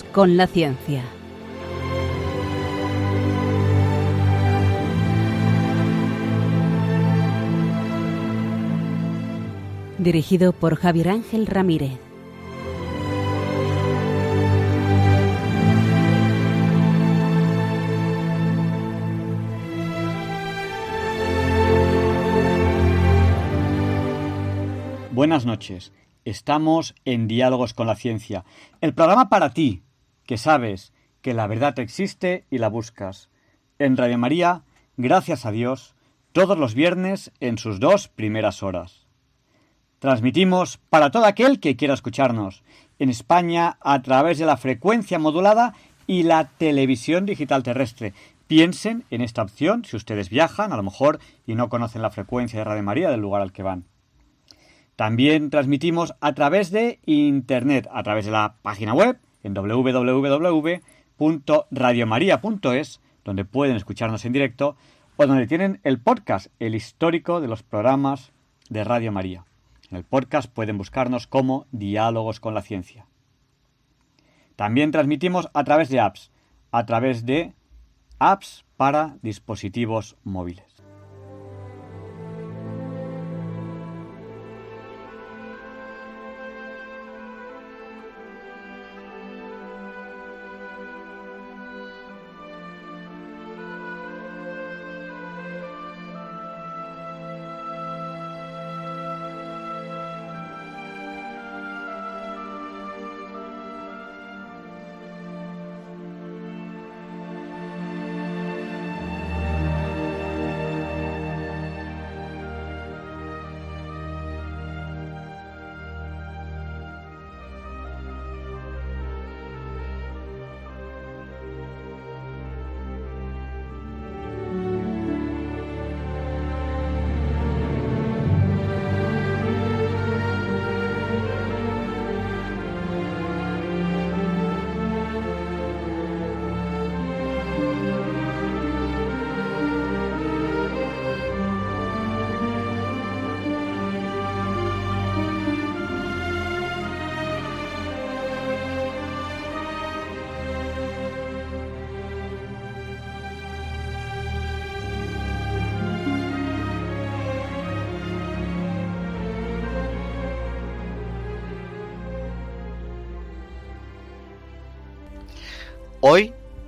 Con la ciencia. Dirigido por Javier Ángel Ramírez. Buenas noches. Estamos en Diálogos con la Ciencia, el programa para ti, que sabes que la verdad existe y la buscas. En Radio María, gracias a Dios, todos los viernes en sus dos primeras horas. Transmitimos para todo aquel que quiera escucharnos, en España a través de la frecuencia modulada y la televisión digital terrestre. Piensen en esta opción si ustedes viajan, a lo mejor, y no conocen la frecuencia de Radio María del lugar al que van. También transmitimos a través de Internet, a través de la página web en www.radiomaria.es, donde pueden escucharnos en directo, o donde tienen el podcast, el histórico de los programas de Radio María. En el podcast pueden buscarnos como Diálogos con la Ciencia. También transmitimos a través de apps, a través de apps para dispositivos móviles.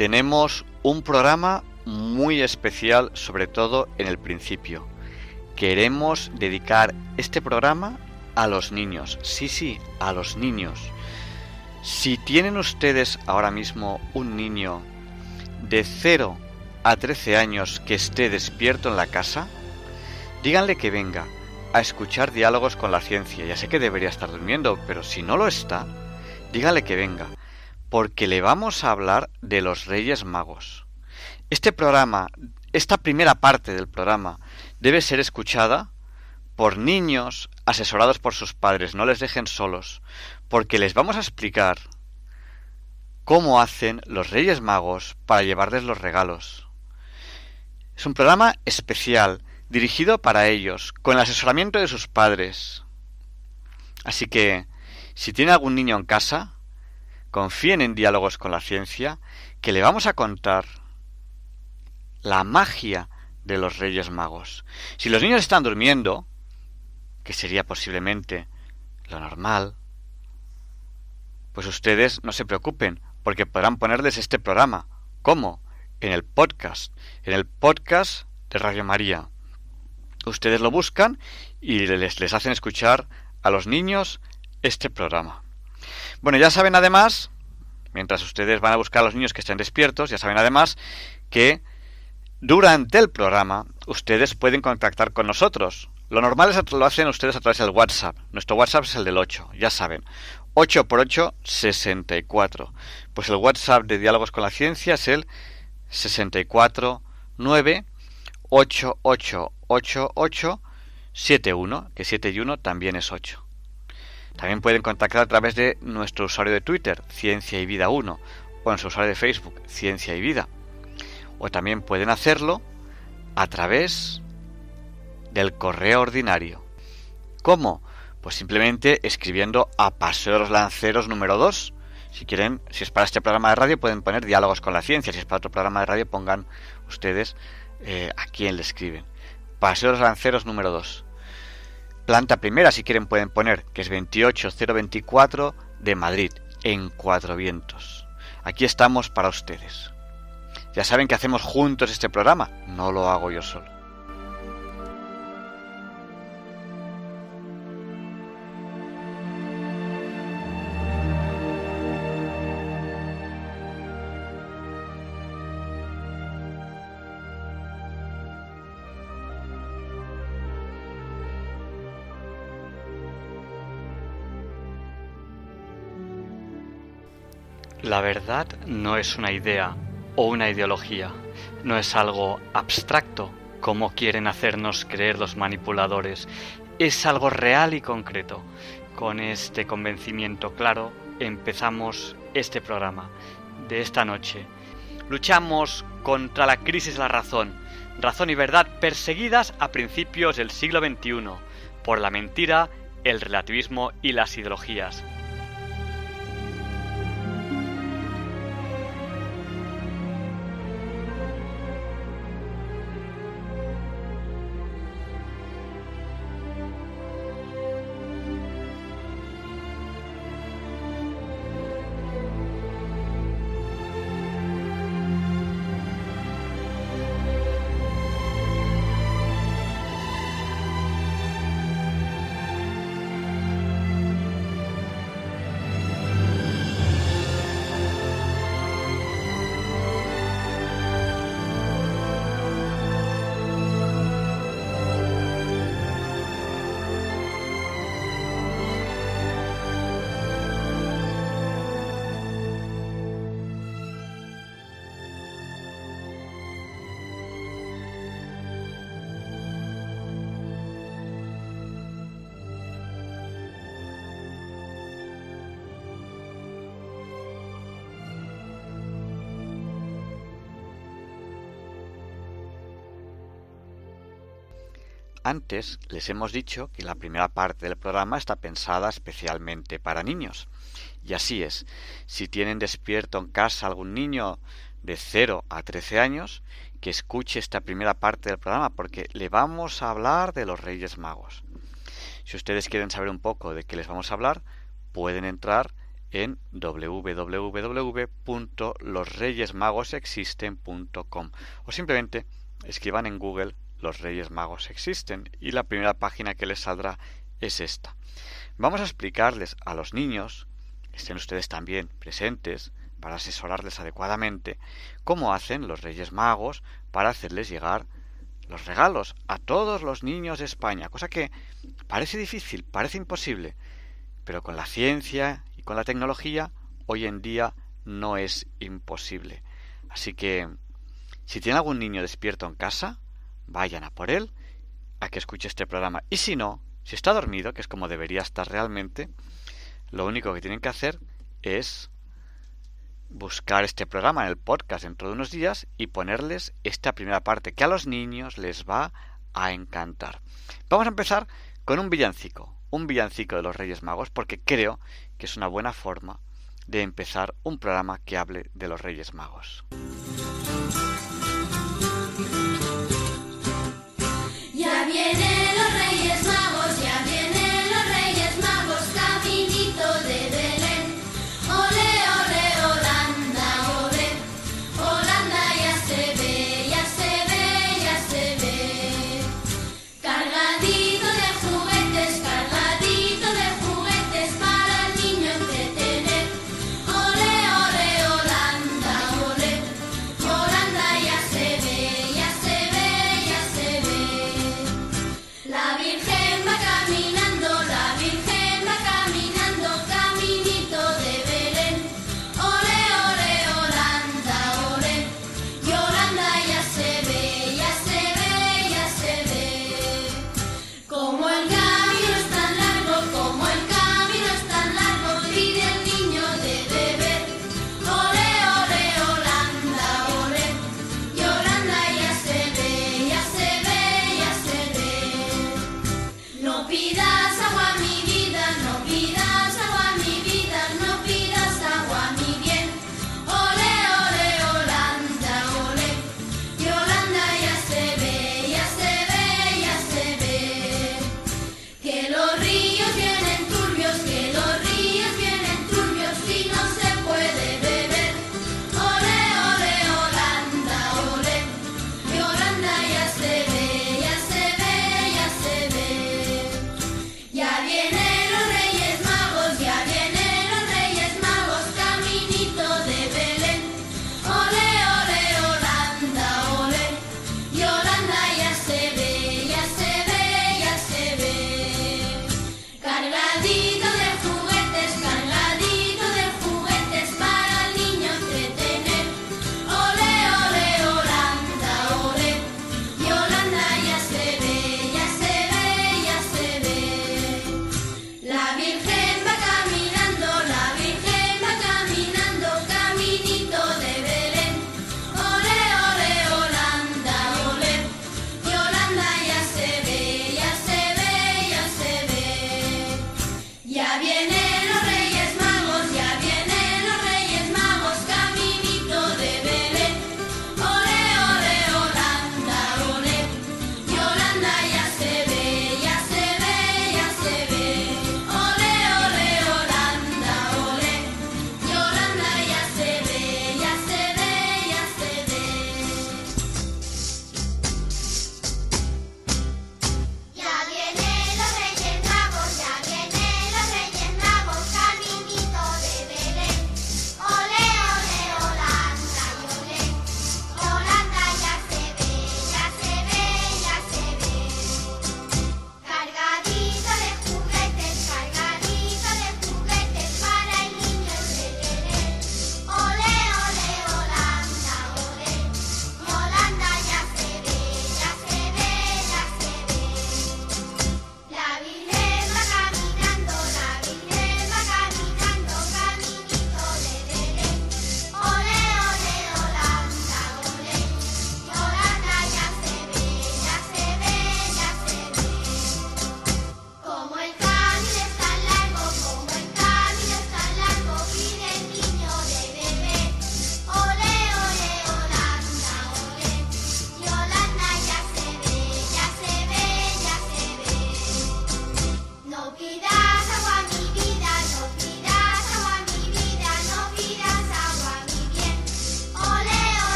Tenemos un programa muy especial, sobre todo en el principio. Queremos dedicar este programa a los niños. Sí, sí, a los niños. Si tienen ustedes ahora mismo un niño de 0 a 13 años que esté despierto en la casa, díganle que venga a escuchar diálogos con la ciencia. Ya sé que debería estar durmiendo, pero si no lo está, díganle que venga porque le vamos a hablar de los Reyes Magos. Este programa, esta primera parte del programa, debe ser escuchada por niños asesorados por sus padres, no les dejen solos, porque les vamos a explicar cómo hacen los Reyes Magos para llevarles los regalos. Es un programa especial, dirigido para ellos, con el asesoramiento de sus padres. Así que, si tiene algún niño en casa, confíen en diálogos con la ciencia, que le vamos a contar la magia de los Reyes Magos. Si los niños están durmiendo, que sería posiblemente lo normal, pues ustedes no se preocupen, porque podrán ponerles este programa. ¿Cómo? En el podcast, en el podcast de Radio María. Ustedes lo buscan y les, les hacen escuchar a los niños este programa. Bueno, ya saben además, mientras ustedes van a buscar a los niños que estén despiertos, ya saben además que durante el programa ustedes pueden contactar con nosotros. Lo normal es lo hacen ustedes a través del WhatsApp. Nuestro WhatsApp es el del 8, ya saben. 8 por 8, 64. Pues el WhatsApp de Diálogos con la Ciencia es el 64 9 8 8 8 8 7 1, que 7 y 1 también es 8. También pueden contactar a través de nuestro usuario de Twitter, Ciencia y Vida 1, o en su usuario de Facebook, Ciencia y Vida. O también pueden hacerlo a través del correo ordinario. ¿Cómo? Pues simplemente escribiendo a Paseo de los Lanceros número 2, Si quieren, si es para este programa de radio, pueden poner diálogos con la ciencia. Si es para otro programa de radio, pongan ustedes eh, a quién le escriben. Paseo de los Lanceros número 2. Planta primera, si quieren, pueden poner, que es 28024 de Madrid, en Cuatro Vientos. Aquí estamos para ustedes. Ya saben que hacemos juntos este programa, no lo hago yo solo. La verdad no es una idea o una ideología, no es algo abstracto como quieren hacernos creer los manipuladores, es algo real y concreto. Con este convencimiento claro empezamos este programa de esta noche. Luchamos contra la crisis de la razón, razón y verdad perseguidas a principios del siglo XXI por la mentira, el relativismo y las ideologías. Antes les hemos dicho que la primera parte del programa está pensada especialmente para niños. Y así es. Si tienen despierto en casa algún niño de 0 a 13 años, que escuche esta primera parte del programa porque le vamos a hablar de los Reyes Magos. Si ustedes quieren saber un poco de qué les vamos a hablar, pueden entrar en www.losreyesmagosexisten.com o simplemente escriban en Google los Reyes Magos existen y la primera página que les saldrá es esta. Vamos a explicarles a los niños, estén ustedes también presentes para asesorarles adecuadamente, cómo hacen los Reyes Magos para hacerles llegar los regalos a todos los niños de España, cosa que parece difícil, parece imposible, pero con la ciencia y con la tecnología hoy en día no es imposible. Así que, si tiene algún niño despierto en casa, vayan a por él, a que escuche este programa. Y si no, si está dormido, que es como debería estar realmente, lo único que tienen que hacer es buscar este programa en el podcast dentro de unos días y ponerles esta primera parte que a los niños les va a encantar. Vamos a empezar con un villancico, un villancico de los Reyes Magos, porque creo que es una buena forma de empezar un programa que hable de los Reyes Magos.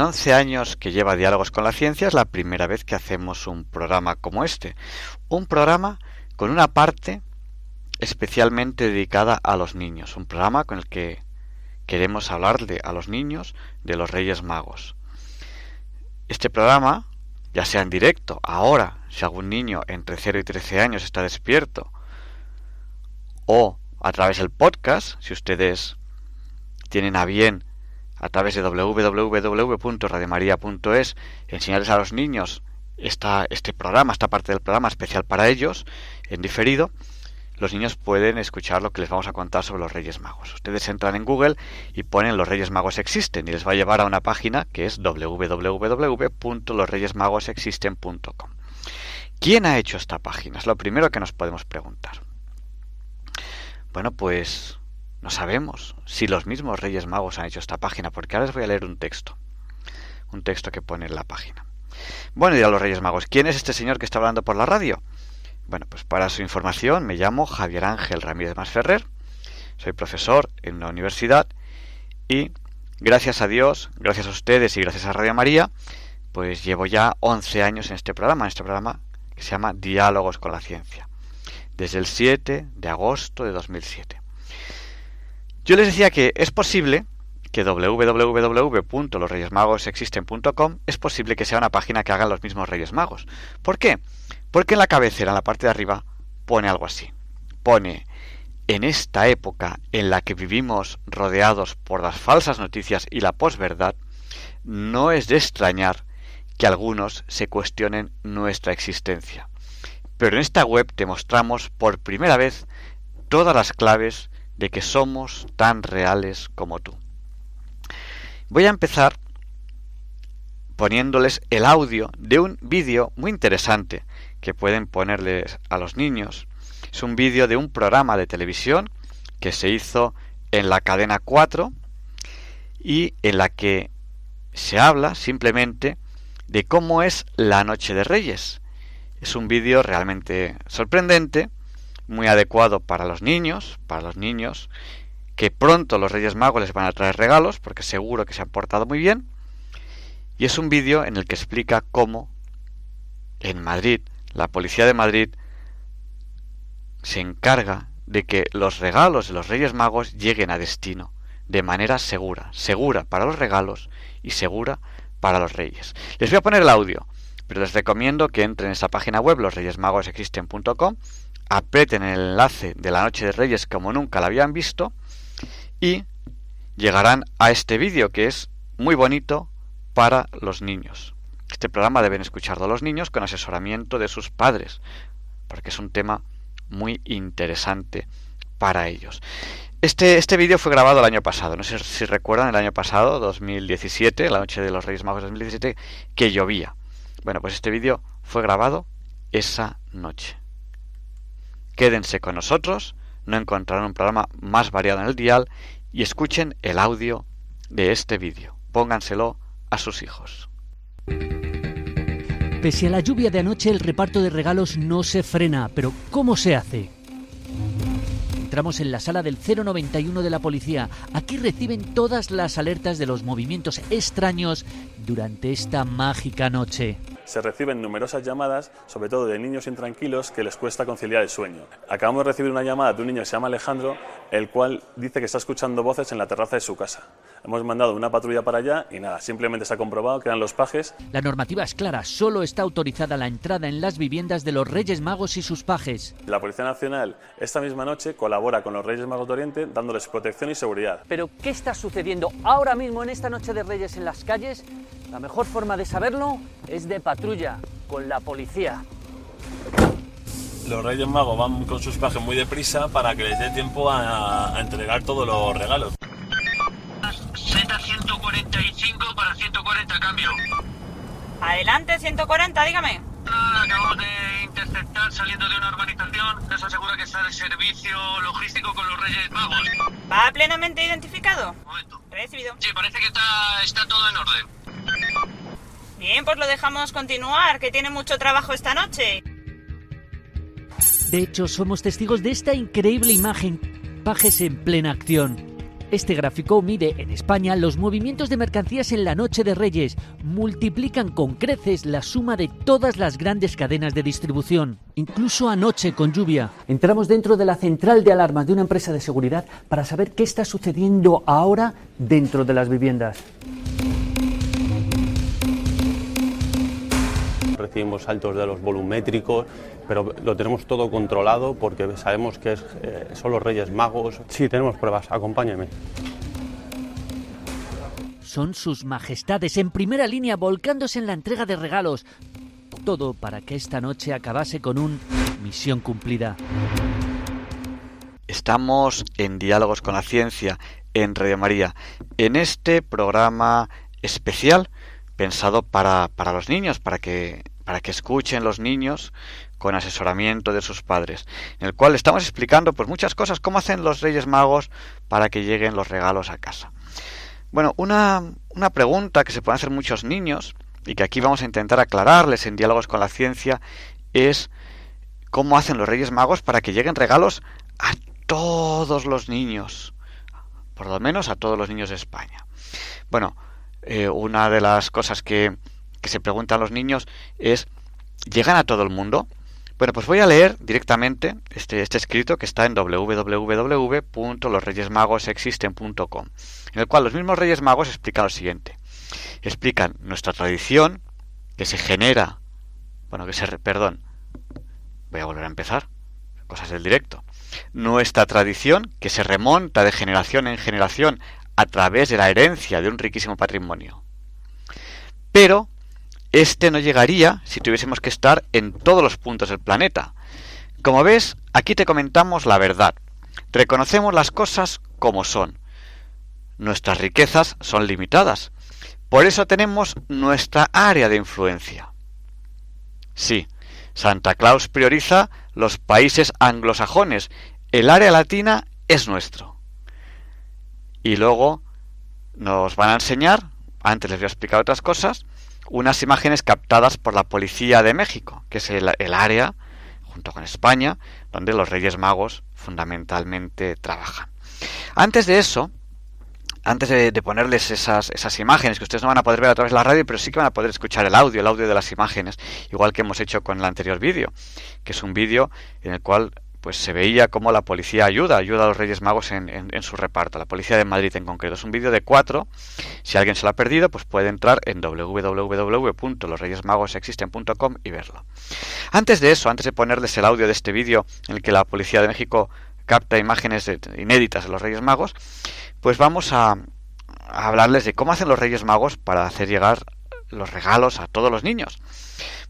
En 11 años que lleva Diálogos con la Ciencia es la primera vez que hacemos un programa como este. Un programa con una parte especialmente dedicada a los niños. Un programa con el que queremos hablarle a los niños de los Reyes Magos. Este programa, ya sea en directo, ahora, si algún niño entre 0 y 13 años está despierto, o a través del podcast, si ustedes tienen a bien a través de www.radiomaria.es enseñarles a los niños esta, este programa, esta parte del programa especial para ellos, en diferido, los niños pueden escuchar lo que les vamos a contar sobre los Reyes Magos. Ustedes entran en Google y ponen los Reyes Magos existen y les va a llevar a una página que es www.losreyesmagosexisten.com. ¿Quién ha hecho esta página? Es lo primero que nos podemos preguntar. Bueno, pues no sabemos si los mismos Reyes Magos han hecho esta página, porque ahora les voy a leer un texto. Un texto que pone en la página. Bueno, a los Reyes Magos, ¿quién es este señor que está hablando por la radio? Bueno, pues para su información me llamo Javier Ángel Ramírez Masferrer, soy profesor en una universidad y gracias a Dios, gracias a ustedes y gracias a Radio María, pues llevo ya 11 años en este programa, en este programa que se llama Diálogos con la Ciencia, desde el 7 de agosto de 2007. Yo les decía que es posible que www.losreyesmagosexisten.com es posible que sea una página que hagan los mismos Reyes Magos. ¿Por qué? Porque en la cabecera, en la parte de arriba, pone algo así. Pone, en esta época en la que vivimos rodeados por las falsas noticias y la posverdad, no es de extrañar que algunos se cuestionen nuestra existencia. Pero en esta web te mostramos por primera vez todas las claves de que somos tan reales como tú. Voy a empezar poniéndoles el audio de un vídeo muy interesante que pueden ponerles a los niños. Es un vídeo de un programa de televisión que se hizo en la cadena 4 y en la que se habla simplemente de cómo es la Noche de Reyes. Es un vídeo realmente sorprendente muy adecuado para los niños, para los niños, que pronto los Reyes Magos les van a traer regalos, porque seguro que se han portado muy bien. Y es un vídeo en el que explica cómo en Madrid, la policía de Madrid se encarga de que los regalos de los Reyes Magos lleguen a destino de manera segura, segura para los regalos y segura para los reyes. Les voy a poner el audio, pero les recomiendo que entren en esa página web, losreyesmagosexisten.com, aprieten el enlace de la Noche de Reyes como nunca la habían visto y llegarán a este vídeo que es muy bonito para los niños. Este programa deben escucharlo los niños con asesoramiento de sus padres, porque es un tema muy interesante para ellos. Este, este vídeo fue grabado el año pasado, no sé si recuerdan el año pasado, 2017, la noche de los Reyes Magos 2017, que llovía. Bueno, pues este vídeo fue grabado esa noche. Quédense con nosotros, no encontrarán un programa más variado en el dial y escuchen el audio de este vídeo. Pónganselo a sus hijos. Pese a la lluvia de anoche, el reparto de regalos no se frena. Pero ¿cómo se hace? Entramos en la sala del 091 de la policía. Aquí reciben todas las alertas de los movimientos extraños durante esta mágica noche se reciben numerosas llamadas, sobre todo de niños intranquilos que les cuesta conciliar el sueño. Acabamos de recibir una llamada de un niño que se llama Alejandro, el cual dice que está escuchando voces en la terraza de su casa. Hemos mandado una patrulla para allá y nada, simplemente se ha comprobado que eran los pajes. La normativa es clara, solo está autorizada la entrada en las viviendas de los Reyes Magos y sus pajes. La Policía Nacional esta misma noche colabora con los Reyes Magos de Oriente dándoles protección y seguridad. Pero ¿qué está sucediendo ahora mismo en esta noche de Reyes en las calles? La mejor forma de saberlo es de patrulla, con la policía. Los Reyes Magos van con sus pajes muy deprisa para que les dé tiempo a, entregar todos los regalos. Z145 para 140 cambio. Adelante, 140, dígame. Ah, acabamos de interceptar saliendo de una urbanización. Nos asegura que está de servicio logístico con los Reyes Magos. ¿Va plenamente identificado? Un momento. Recibido. Sí, parece que está, está todo en orden. Bien, pues lo dejamos continuar, que tiene mucho trabajo esta noche. De hecho, somos testigos de esta increíble imagen. Pajes en plena acción. Este gráfico mide en España los movimientos de mercancías en la noche de Reyes. Multiplican con creces la suma de todas las grandes cadenas de distribución. Incluso anoche con lluvia. Entramos dentro de la central de alarma de una empresa de seguridad para saber qué está sucediendo ahora dentro de las viviendas. Recibimos saltos de los volumétricos, pero lo tenemos todo controlado porque sabemos que es, eh, son los Reyes Magos. Sí, tenemos pruebas, acompáñame. Son sus majestades en primera línea volcándose en la entrega de regalos. Todo para que esta noche acabase con un misión cumplida. Estamos en Diálogos con la Ciencia en Radio María, en este programa especial pensado para, para los niños, para que para que escuchen los niños con asesoramiento de sus padres, en el cual estamos explicando pues muchas cosas, cómo hacen los Reyes Magos para que lleguen los regalos a casa. Bueno, una, una pregunta que se pueden hacer muchos niños y que aquí vamos a intentar aclararles en diálogos con la ciencia es cómo hacen los Reyes Magos para que lleguen regalos a todos los niños, por lo menos a todos los niños de España. Bueno, eh, una de las cosas que, que se preguntan los niños es, ¿llegan a todo el mundo? Bueno, pues voy a leer directamente este, este escrito que está en www.losreyesmagosexisten.com, en el cual los mismos Reyes Magos explican lo siguiente. Explican nuestra tradición que se genera, bueno, que se, perdón, voy a volver a empezar, cosas del directo. Nuestra tradición que se remonta de generación en generación a través de la herencia de un riquísimo patrimonio. Pero este no llegaría si tuviésemos que estar en todos los puntos del planeta. Como ves, aquí te comentamos la verdad. Reconocemos las cosas como son. Nuestras riquezas son limitadas. Por eso tenemos nuestra área de influencia. Sí, Santa Claus prioriza los países anglosajones. El área latina es nuestro. Y luego nos van a enseñar, antes les voy a explicar otras cosas, unas imágenes captadas por la Policía de México, que es el, área, junto con España, donde los Reyes Magos fundamentalmente trabajan. Antes de eso, antes de, ponerles esas, esas, imágenes que ustedes no van a poder ver a través de la radio, pero sí que van a poder escuchar el audio, el audio de las imágenes, igual que hemos hecho con el anterior vídeo, que es un vídeo en el cual pues se veía cómo la policía ayuda, ayuda a los Reyes Magos en, en, su reparto, la policía de Madrid en concreto. Es un vídeo de cuatro. Si alguien se lo ha perdido, pues puede entrar en www.losreyesmagosexisten.com y verlo. Antes de eso, antes de ponerles el audio de este vídeo en el que la policía de México capta imágenes inéditas de los Reyes Magos, pues vamos a, a hablarles de cómo hacen los Reyes Magos para hacer llegar los regalos a todos los niños.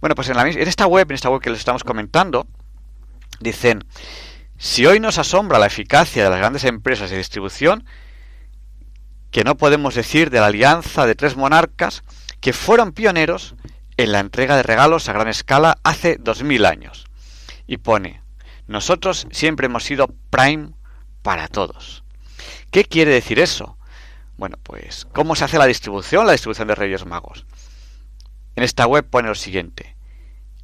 Bueno, pues en, la, en esta web, en esta web que les estamos comentando, Dicen, si hoy nos asombra la eficacia de las grandes empresas de distribución, que no podemos decir de la alianza de tres monarcas que fueron pioneros en la entrega de regalos a gran escala hace dos mil años. Y pone, nosotros siempre hemos sido prime para todos. ¿Qué quiere decir eso? Bueno, pues, ¿cómo se hace la distribución, la distribución de Reyes Magos? En esta web pone lo siguiente.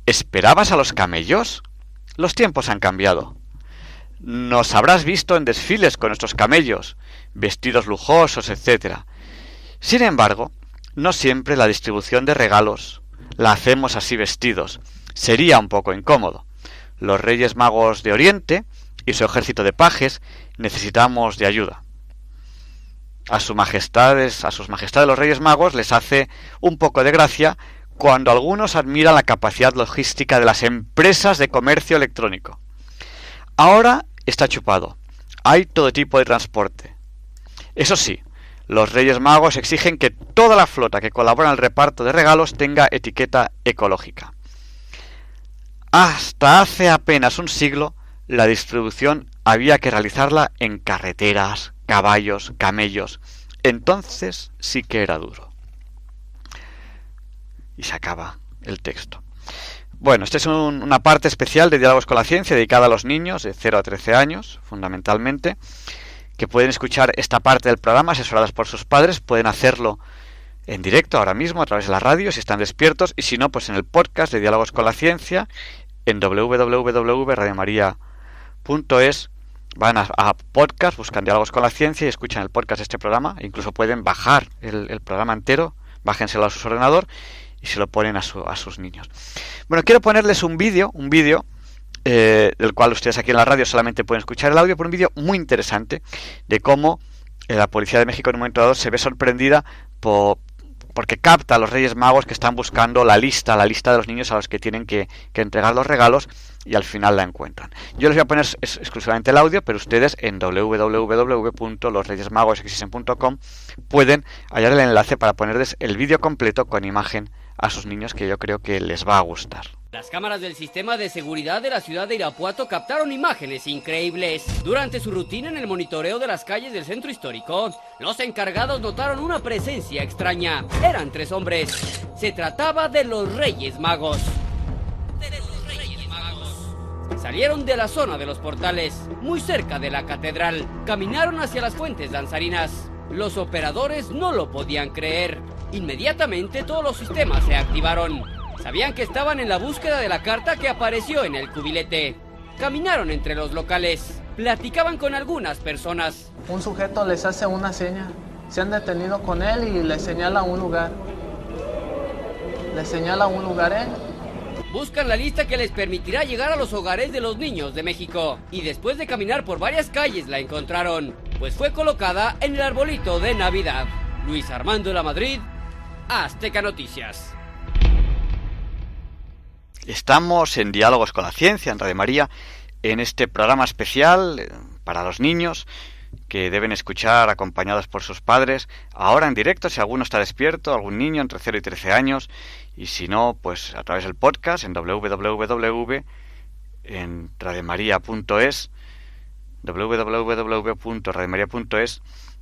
¿Esperabas a los camellos? Los tiempos han cambiado. Nos habrás visto en desfiles con nuestros camellos, vestidos lujosos, etc. Sin embargo, no siempre la distribución de regalos la hacemos así vestidos. Sería un poco incómodo. Los reyes magos de Oriente y su ejército de pajes necesitamos de ayuda. A, su majestades, a sus majestades los reyes magos les hace un poco de gracia cuando algunos admiran la capacidad logística de las empresas de comercio electrónico. Ahora está chupado. Hay todo tipo de transporte. Eso sí, los Reyes Magos exigen que toda la flota que colabora en el reparto de regalos tenga etiqueta ecológica. Hasta hace apenas un siglo, la distribución había que realizarla en carreteras, caballos, camellos. Entonces sí que era duro y se acaba el texto. Bueno, esta es una parte especial de Diálogos con la Ciencia dedicada a los niños de 0 a 13 años, fundamentalmente, que pueden escuchar esta parte del programa asesoradas por sus padres, pueden hacerlo en directo ahora mismo a través de la radio si están despiertos y si no, pues en el podcast de Diálogos con la Ciencia en www.radiomaria.es van a, podcast, buscan diálogos con la ciencia y escuchan el podcast de este programa. incluso pueden bajar el, programa entero, bájenselo a su ordenador y se lo ponen a, a sus niños. Bueno, quiero ponerles un vídeo, un vídeo eh, del cual ustedes aquí en la radio solamente pueden escuchar el audio, por un vídeo muy interesante de cómo eh, la Policía de México en un momento dado se ve sorprendida por, porque capta a los Reyes Magos que están buscando la lista, la lista de los niños a los que tienen que, entregar los regalos y al final la encuentran. Yo les voy a poner exclusivamente el audio, pero ustedes en www.losreyesmagosexisten.com pueden hallar el enlace para ponerles el vídeo completo con imagen a sus niños que yo creo que les va a gustar. Las cámaras del sistema de seguridad de la ciudad de Irapuato captaron imágenes increíbles. Durante su rutina en el monitoreo de las calles del centro histórico, los encargados notaron una presencia extraña. Eran tres hombres. Se trataba de los Reyes Magos. Salieron de la zona de los portales, muy cerca de la catedral. Caminaron hacia las fuentes danzarinas. Los operadores no lo podían creer. Inmediatamente todos los sistemas se activaron. Sabían que estaban en la búsqueda de la carta que apareció en el cubilete. Caminaron entre los locales, platicaban con algunas personas. Un sujeto les hace una seña, se han detenido con él y le señala un lugar. Le señala un lugar ¿eh? Buscan la lista que les permitirá llegar a los hogares de los niños de México. Y después de caminar por varias calles la encontraron, pues fue colocada en el arbolito de Navidad. Luis Armando de la Madrid, Azteca Noticias. Estamos en Diálogos con la Ciencia, en Radio María, en este programa especial eh, para los niños que deben escuchar acompañados por sus padres, ahora en directo, si alguno está despierto, algún niño entre 0 y 13 años, y si no, pues a través del podcast en www en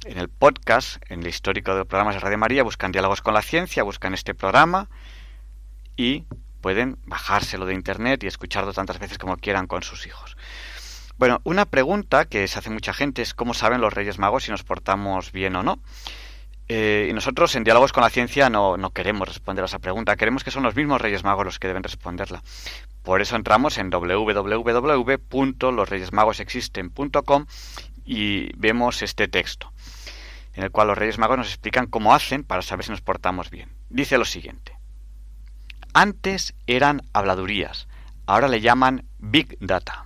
en el podcast, en el histórico de los programas de Radio María, buscan diálogos con la ciencia, buscan este programa y pueden bajárselo de internet y escucharlo tantas veces como quieran con sus hijos. Bueno, una pregunta que se hace mucha gente es cómo saben los Reyes Magos si nos portamos bien o no. Eh, y nosotros en Diálogos con la Ciencia no, no, queremos responder a esa pregunta, queremos que son los mismos Reyes Magos los que deben responderla. Por eso entramos en www.losreyesmagosexisten.com y vemos este texto, en el cual los Reyes Magos nos explican cómo hacen para saber si nos portamos bien. Dice lo siguiente. Antes eran habladurías, ahora le llaman Big Data.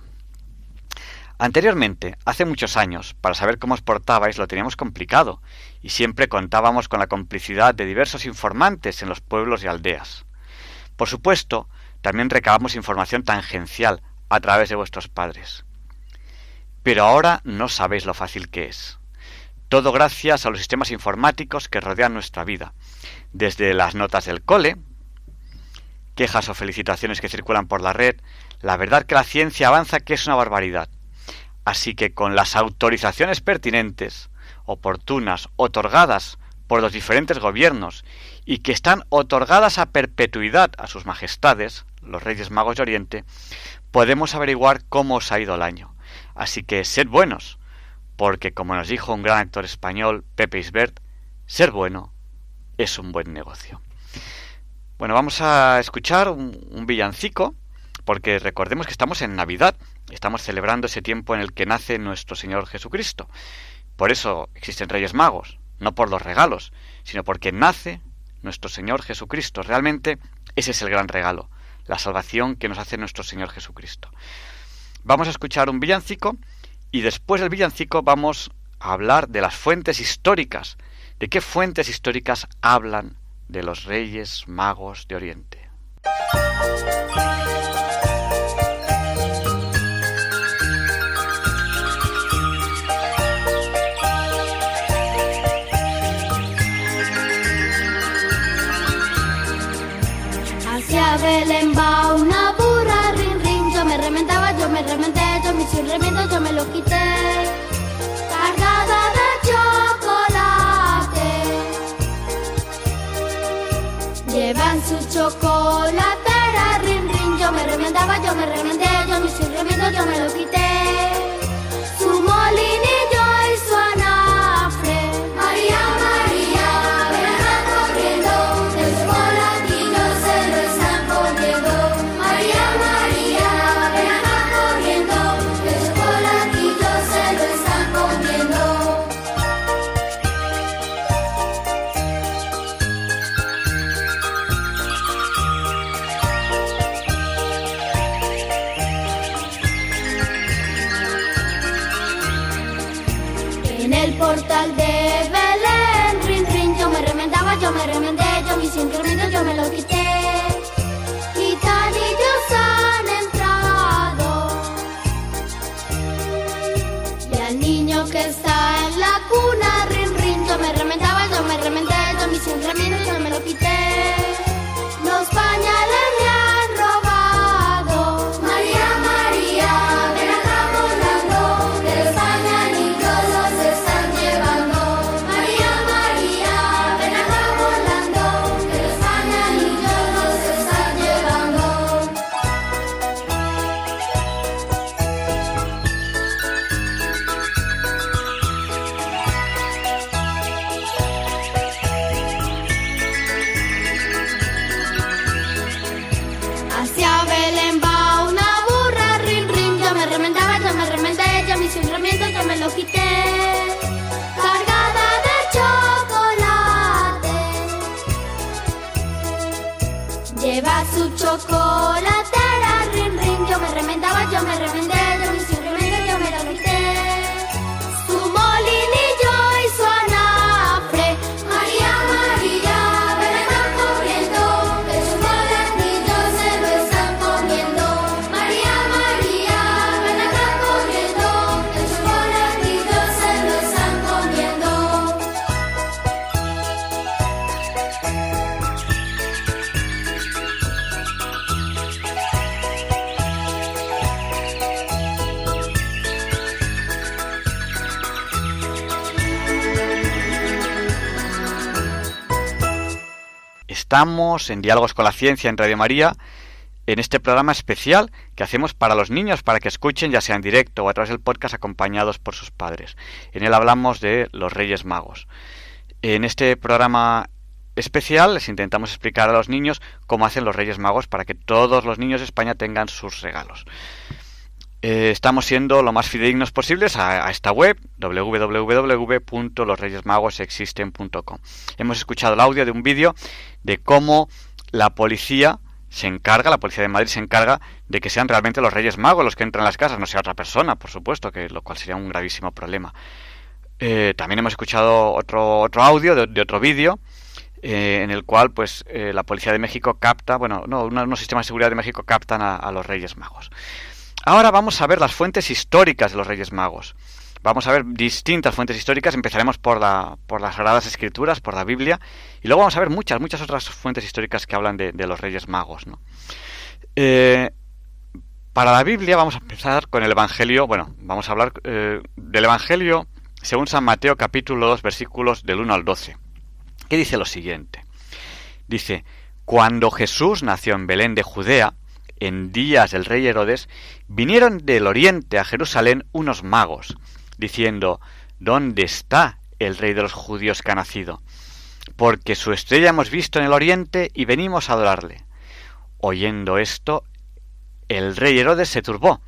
Anteriormente, hace muchos años, para saber cómo os portabais lo teníamos complicado, y siempre contábamos con la complicidad de diversos informantes en los pueblos y aldeas. Por supuesto, también recabamos información tangencial a través de vuestros padres. Pero ahora no sabéis lo fácil que es. Todo gracias a los sistemas informáticos que rodean nuestra vida, desde las notas del cole, quejas o felicitaciones que circulan por la red, la verdad que la ciencia avanza que es una barbaridad. Así que con las autorizaciones pertinentes, oportunas, otorgadas por los diferentes gobiernos y que están otorgadas a perpetuidad a sus majestades, los Reyes Magos de Oriente, podemos averiguar cómo os ha ido el año. Así que sed buenos, porque como nos dijo un gran actor español, Pepe Isbert, ser bueno es un buen negocio. Bueno, vamos a escuchar un, villancico, porque recordemos que estamos en Navidad, estamos celebrando ese tiempo en el que nace nuestro Señor Jesucristo. Por eso existen Reyes Magos, no por los regalos, sino porque nace nuestro Señor Jesucristo. Realmente ese es el gran regalo, la salvación que nos hace nuestro Señor Jesucristo. Vamos a escuchar un villancico y después del villancico vamos a hablar de las fuentes históricas. ¿De qué fuentes históricas hablan de los Reyes Magos de Oriente? chocolate rin rin. Yo me remendaba, yo me remendé, yo me hice remiendo, yo me lo quité. Chocolate. Lleva su chocolatera, rin, rin, yo me remendaba, yo me remendé, Estamos en Diálogos con la Ciencia en Radio María, en este programa especial que hacemos para los niños, para que escuchen ya sea en directo o a través del podcast acompañados por sus padres. En él hablamos de los Reyes Magos. En este programa especial les intentamos explicar a los niños cómo hacen los Reyes Magos para que todos los niños de España tengan sus regalos. Eh, estamos siendo lo más fidedignos posibles a, esta web www.losreyesmagosexisten.com. Hemos escuchado el audio de un vídeo de cómo la policía se encarga, la policía de Madrid se encarga de que sean realmente los Reyes Magos los que entran a las casas, no sea otra persona, por supuesto, que lo cual sería un gravísimo problema. Eh, también hemos escuchado otro, otro audio de, otro vídeo eh, en el cual pues eh, la policía de México capta, bueno, no, uno- unos sistemas de seguridad de México captan a los Reyes Magos. Ahora vamos a ver las fuentes históricas de los Reyes Magos. Vamos a ver distintas fuentes históricas. Empezaremos por, la, por las Sagradas Escrituras, por la Biblia, y luego vamos a ver muchas, muchas otras fuentes históricas que hablan de, los Reyes Magos. ¿no? Eh, para la Biblia vamos a empezar con el Evangelio. Bueno, vamos a hablar eh, del Evangelio según San Mateo capítulo 2 versículos del 1 al 12. Que dice lo siguiente. Dice, cuando Jesús nació en Belén de Judea, en días del rey Herodes, vinieron del oriente a Jerusalén unos magos, diciendo, ¿Dónde está el rey de los judíos que ha nacido? Porque su estrella hemos visto en el oriente y venimos a adorarle. Oyendo esto, el rey Herodes se turbó,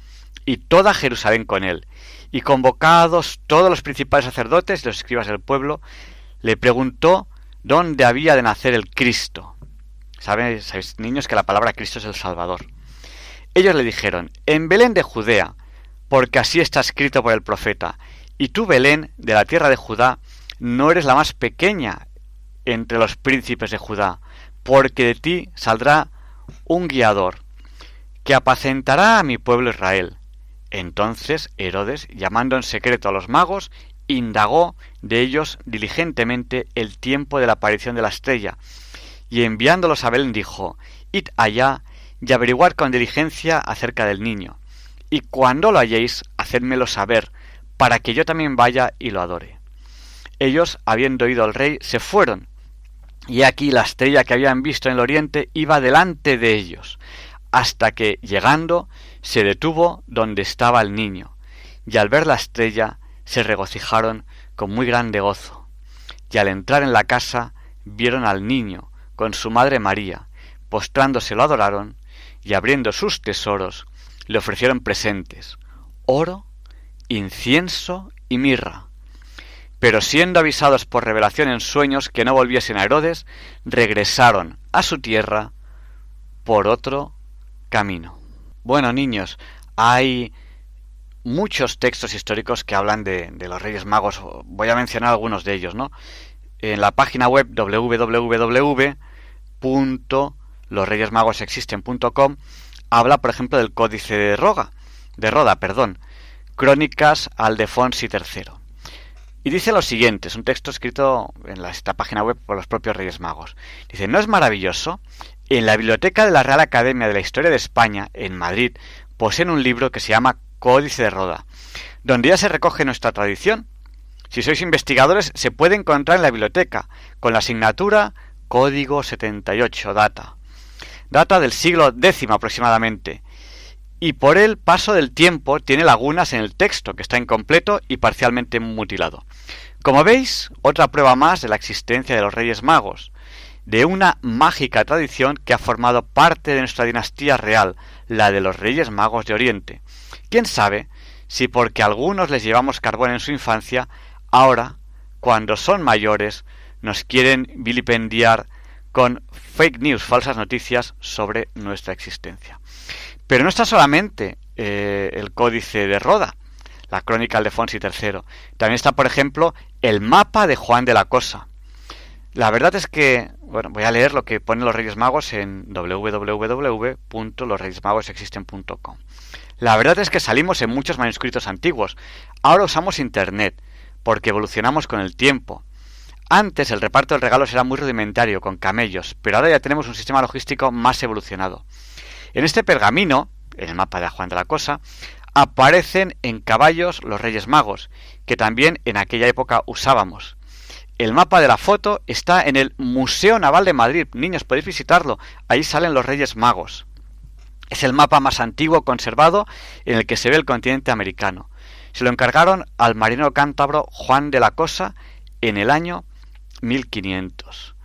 y toda Jerusalén con él, y convocados todos los principales sacerdotes y los escribas del pueblo, le preguntó dónde había de nacer el Cristo. ¿Sabéis, sabéis, niños, que la palabra Cristo es el Salvador? Ellos le dijeron, en Belén de Judea, porque así está escrito por el profeta, y tú, Belén, de la tierra de Judá, no eres la más pequeña entre los príncipes de Judá, porque de ti saldrá un guiador, que apacentará a mi pueblo Israel. Entonces Herodes, llamando en secreto a los magos, indagó de ellos diligentemente el tiempo de la aparición de la estrella, y enviándolos a Belén dijo, Id allá y averiguad con diligencia acerca del niño, y cuando lo halléis, hacedmelo saber, para que yo también vaya y lo adore. Ellos, habiendo oído al rey, se fueron, y aquí la estrella que habían visto en el oriente iba delante de ellos, hasta que, llegando, se detuvo donde estaba el niño, y al ver la estrella se regocijaron con muy grande gozo. Y al entrar en la casa vieron al niño con su madre María, postrándose lo adoraron, y abriendo sus tesoros le ofrecieron presentes, oro, incienso y mirra. Pero siendo avisados por revelación en sueños que no volviesen a Herodes, regresaron a su tierra por otro camino. Bueno, niños, hay muchos textos históricos que hablan de, los Reyes Magos. Voy a mencionar algunos de ellos, ¿no? En la página web www.losreyesmagosexisten.com habla, por ejemplo, del Códice de Roga, de Roda, perdón, Crónicas Aldefonsi III. Y dice lo siguiente, es un texto escrito en esta página web por los propios Reyes Magos. Dice, ¿no es maravilloso? En la biblioteca de la Real Academia de la Historia de España, en Madrid, poseen un libro que se llama Códice de Roda, donde ya se recoge nuestra tradición. Si sois investigadores, se puede encontrar en la biblioteca, con la asignatura Código 78, data. Data del siglo X aproximadamente, y por el paso del tiempo tiene lagunas en el texto, que está incompleto y parcialmente mutilado. Como veis, otra prueba más de la existencia de los Reyes Magos, de una mágica tradición que ha formado parte de nuestra dinastía real, la de los Reyes Magos de Oriente. ¿Quién sabe si porque algunos les llevamos carbón en su infancia, ahora, cuando son mayores, nos quieren vilipendiar con fake news, falsas noticias sobre nuestra existencia? Pero no está solamente eh, el códice de Roda, la crónica de Fonsi III. También está, por ejemplo, el mapa de Juan de la Cosa. La verdad es que, bueno, voy a leer lo que ponen los Reyes Magos en www.losreyesmagosexisten.com. La verdad es que salimos en muchos manuscritos antiguos. Ahora usamos Internet, porque evolucionamos con el tiempo. Antes el reparto de regalos era muy rudimentario, con camellos, pero ahora ya tenemos un sistema logístico más evolucionado. En este pergamino, en el mapa de Juan de la Cosa, aparecen en caballos los Reyes Magos, que también en aquella época usábamos. El mapa de la foto está en el Museo Naval de Madrid. Niños, podéis visitarlo. Ahí salen los Reyes Magos. Es el mapa más antiguo conservado en el que se ve el continente americano. Se lo encargaron al marino cántabro Juan de la Cosa en el año 1500.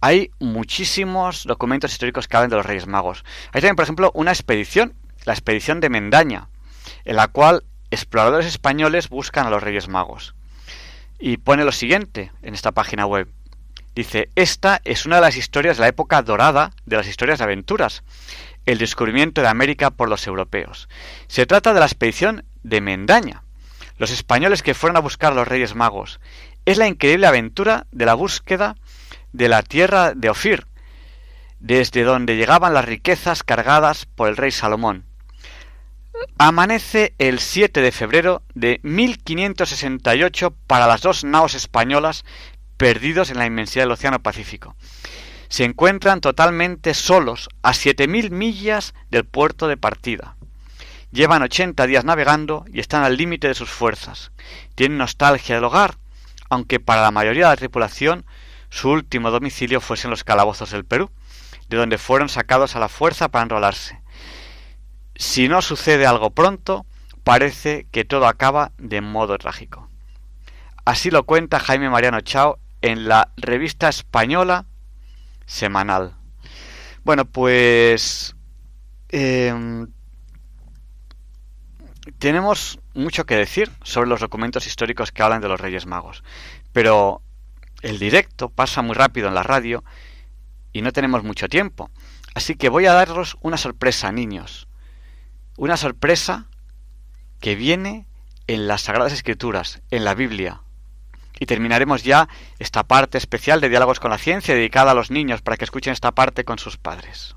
Hay muchísimos documentos históricos que hablan de los Reyes Magos. Hay también, por ejemplo, una expedición, la expedición de Mendaña, en la cual exploradores españoles buscan a los Reyes Magos. Y pone lo siguiente en esta página web. Dice, esta es una de las historias de la época dorada de las historias de aventuras, el descubrimiento de América por los europeos. Se trata de la expedición de Mendaña, los españoles que fueron a buscar a los Reyes Magos. Es la increíble aventura de la búsqueda de la tierra de Ofir, desde donde llegaban las riquezas cargadas por el rey Salomón. Amanece el 7 de febrero de 1568 para las dos naos españolas perdidos en la inmensidad del Océano Pacífico. Se encuentran totalmente solos a 7.000 millas del puerto de partida. Llevan 80 días navegando y están al límite de sus fuerzas. Tienen nostalgia del hogar, aunque para la mayoría de la tripulación su último domicilio fuesen los calabozos del Perú, de donde fueron sacados a la fuerza para enrolarse. Si no sucede algo pronto, parece que todo acaba de modo trágico. Así lo cuenta Jaime Mariano Chao en la revista española semanal. Bueno, pues em, tenemos mucho que decir sobre los documentos históricos que hablan de los Reyes Magos, pero el directo pasa muy rápido en la radio y no tenemos mucho tiempo. Así que voy a daros una sorpresa, niños. Una sorpresa que viene en las Sagradas Escrituras, en la Biblia. Y terminaremos ya esta parte especial de Diálogos con la Ciencia dedicada a los niños para que escuchen esta parte con sus padres.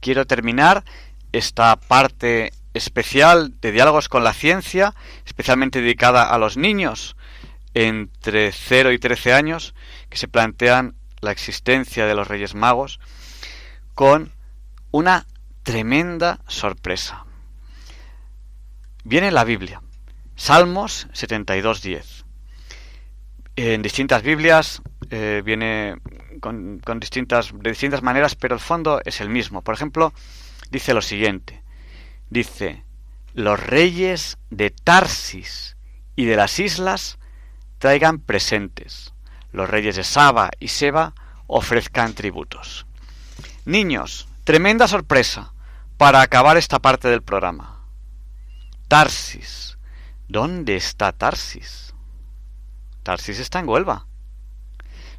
Quiero terminar esta parte especial de Diálogos con la Ciencia, especialmente dedicada a los niños, entre 0 y 13 años que se plantean la existencia de los Reyes Magos con una tremenda sorpresa. Viene la Biblia, Salmos 72.10. En distintas Biblias eh, viene con, con distintas, de distintas maneras, pero el fondo es el mismo. Por ejemplo, dice lo siguiente. Dice, los reyes de Tarsis y de las islas traigan presentes. Los reyes de Saba y Seba ofrezcan tributos. Niños, tremenda sorpresa para acabar esta parte del programa. Tarsis. ¿Dónde está Tarsis? Tarsis está en Huelva.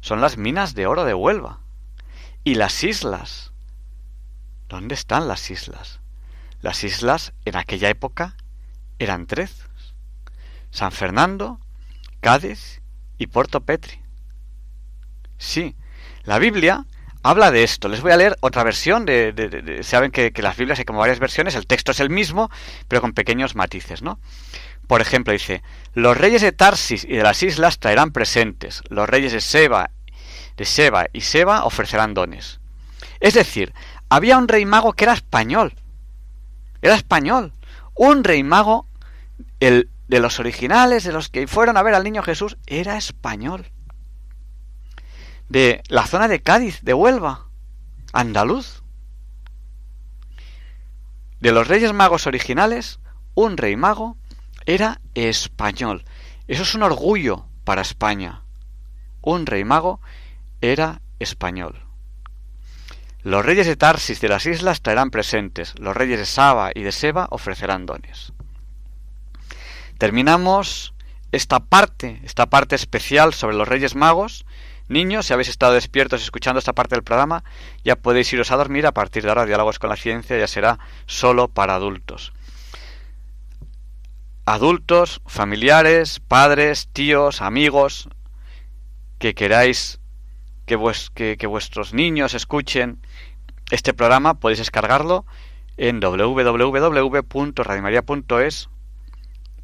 Son las minas de oro de Huelva. ¿Y las islas? ¿Dónde están las islas? Las islas en aquella época eran tres. San Fernando, Cádiz y Porto Petri. Sí, la Biblia habla de esto. Les voy a leer otra versión. De, saben que, que, las Biblias hay como varias versiones. El texto es el mismo, pero con pequeños matices, ¿no? Por ejemplo, dice: Los reyes de Tarsis y de las islas traerán presentes. Los reyes de Seba, de Seba y Seba ofrecerán dones. Es decir, había un rey mago que era español. Era español. Un rey mago, el de los originales, de los que fueron a ver al niño Jesús, era español de la zona de Cádiz, de Huelva, andaluz. De los reyes magos originales, un rey mago era español. Eso es un orgullo para España. Un rey mago era español. Los reyes de Tarsis de las islas traerán presentes, los reyes de Saba y de Seba ofrecerán dones. Terminamos esta parte, esta parte especial sobre los reyes magos, Niños, si habéis estado despiertos escuchando esta parte del programa, ya podéis iros a dormir. A partir de ahora, Diálogos con la Ciencia ya será solo para adultos. Adultos, familiares, padres, tíos, amigos, que queráis que, que vuestros niños escuchen este programa, podéis descargarlo en www.radiomaria.es.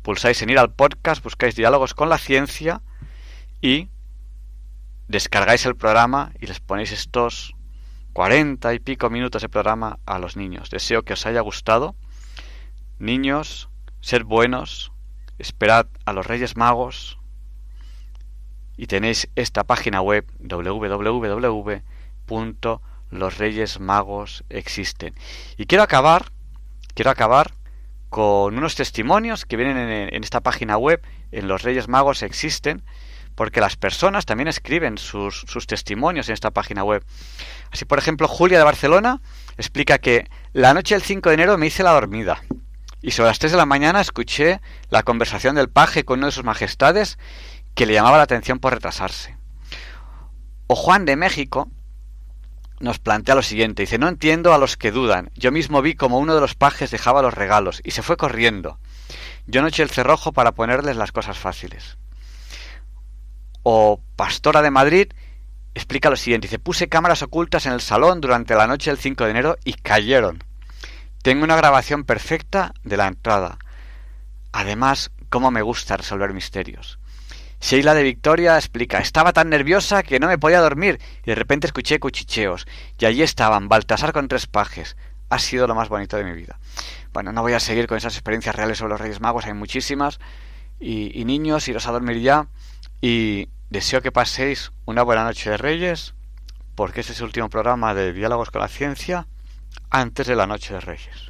Pulsáis en ir al podcast, buscáis Diálogos con la Ciencia y descargáis el programa y les ponéis estos cuarenta y pico minutos de programa a los niños. Deseo que os haya gustado. Niños, sed buenos, esperad a los Reyes Magos y tenéis esta página web www.losreyesmagosexisten. Y quiero acabar, quiero acabar con unos testimonios que vienen en, en esta página web, en Los Reyes Magos Existen, porque las personas también escriben sus, testimonios en esta página web. Así, por ejemplo, Julia de Barcelona explica que la noche del 5 de enero me hice la dormida y sobre las 3 de la mañana escuché la conversación del paje con uno de sus majestades que le llamaba la atención por retrasarse. O Juan de México nos plantea lo siguiente, dice, no entiendo a los que dudan, yo mismo vi como uno de los pajes dejaba los regalos y se fue corriendo. Yo no eché el cerrojo para ponerles las cosas fáciles o Pastora de Madrid explica lo siguiente. Dice, puse cámaras ocultas en el salón durante la noche del 5 de enero y cayeron. Tengo una grabación perfecta de la entrada. Además, cómo me gusta resolver misterios. Sheila de Victoria explica, estaba tan nerviosa que no me podía dormir y de repente escuché cuchicheos y allí estaban, Baltasar con tres pajes. Ha sido lo más bonito de mi vida. Bueno, no voy a seguir con esas experiencias reales sobre los Reyes Magos, hay muchísimas. Y, y niños, iros a dormir ya. Y deseo que paséis una buena noche de Reyes, porque este es el último programa de Diálogos con la Ciencia antes de la Noche de Reyes.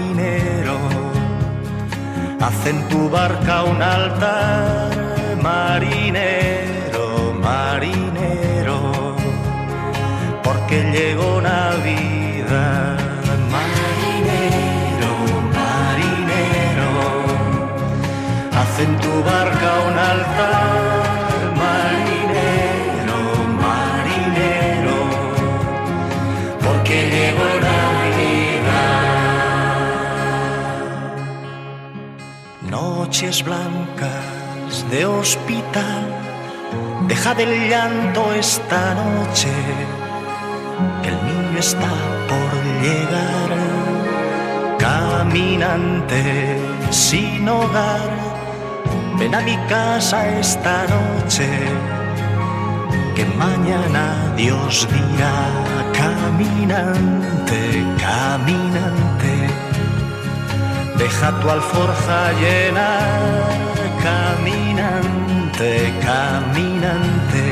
Haz en tu barca un altar, marinero, marinero. Porque llegó Navidad en tu barca un altar, Noches blancas de hospital, deja del llanto esta noche, que el niño está por llegar. Caminante sin hogar Ven a mi casa esta noche, que mañana Dios dirá, caminante, caminante, deja tu alforja llena, caminante, caminante,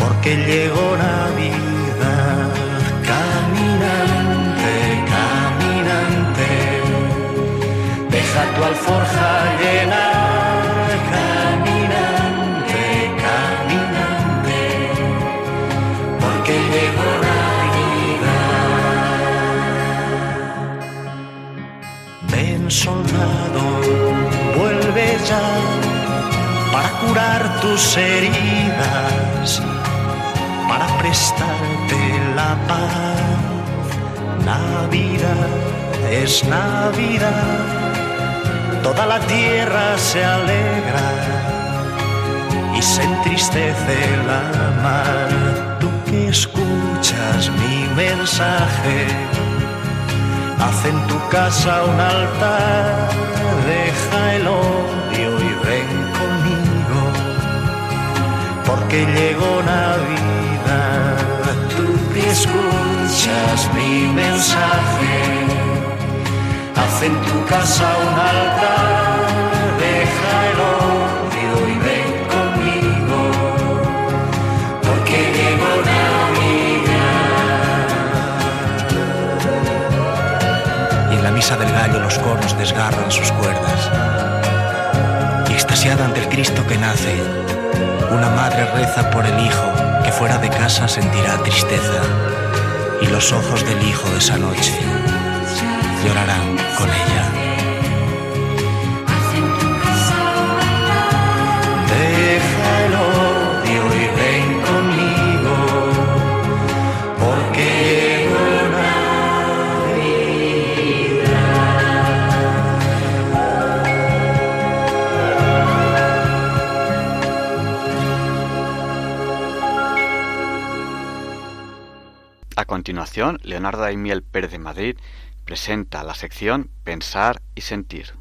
porque llegó Navidad, sus heridas para prestarte la paz. Navidad es Navidad, toda la tierra se alegra y se entristece la mar. Tú que escuchas mi mensaje, haz en tu casa un altar, deja porque llegó Navidad. Tú que escuchas mi mensaje, haz en tu casa un altar, deja el odio y ven conmigo, porque llegó Navidad. Y en la misa del gallo los cornos desgarran sus cuerdas. Y extasiada ante el Cristo que nace, una madre reza por el hijo que fuera de casa sentirá tristeza. Y los ojos del hijo de esa noche llorarán con ella. Continuación, Leonardo Daimiel Pérez de Madrid presenta la sección Pensar y Sentir.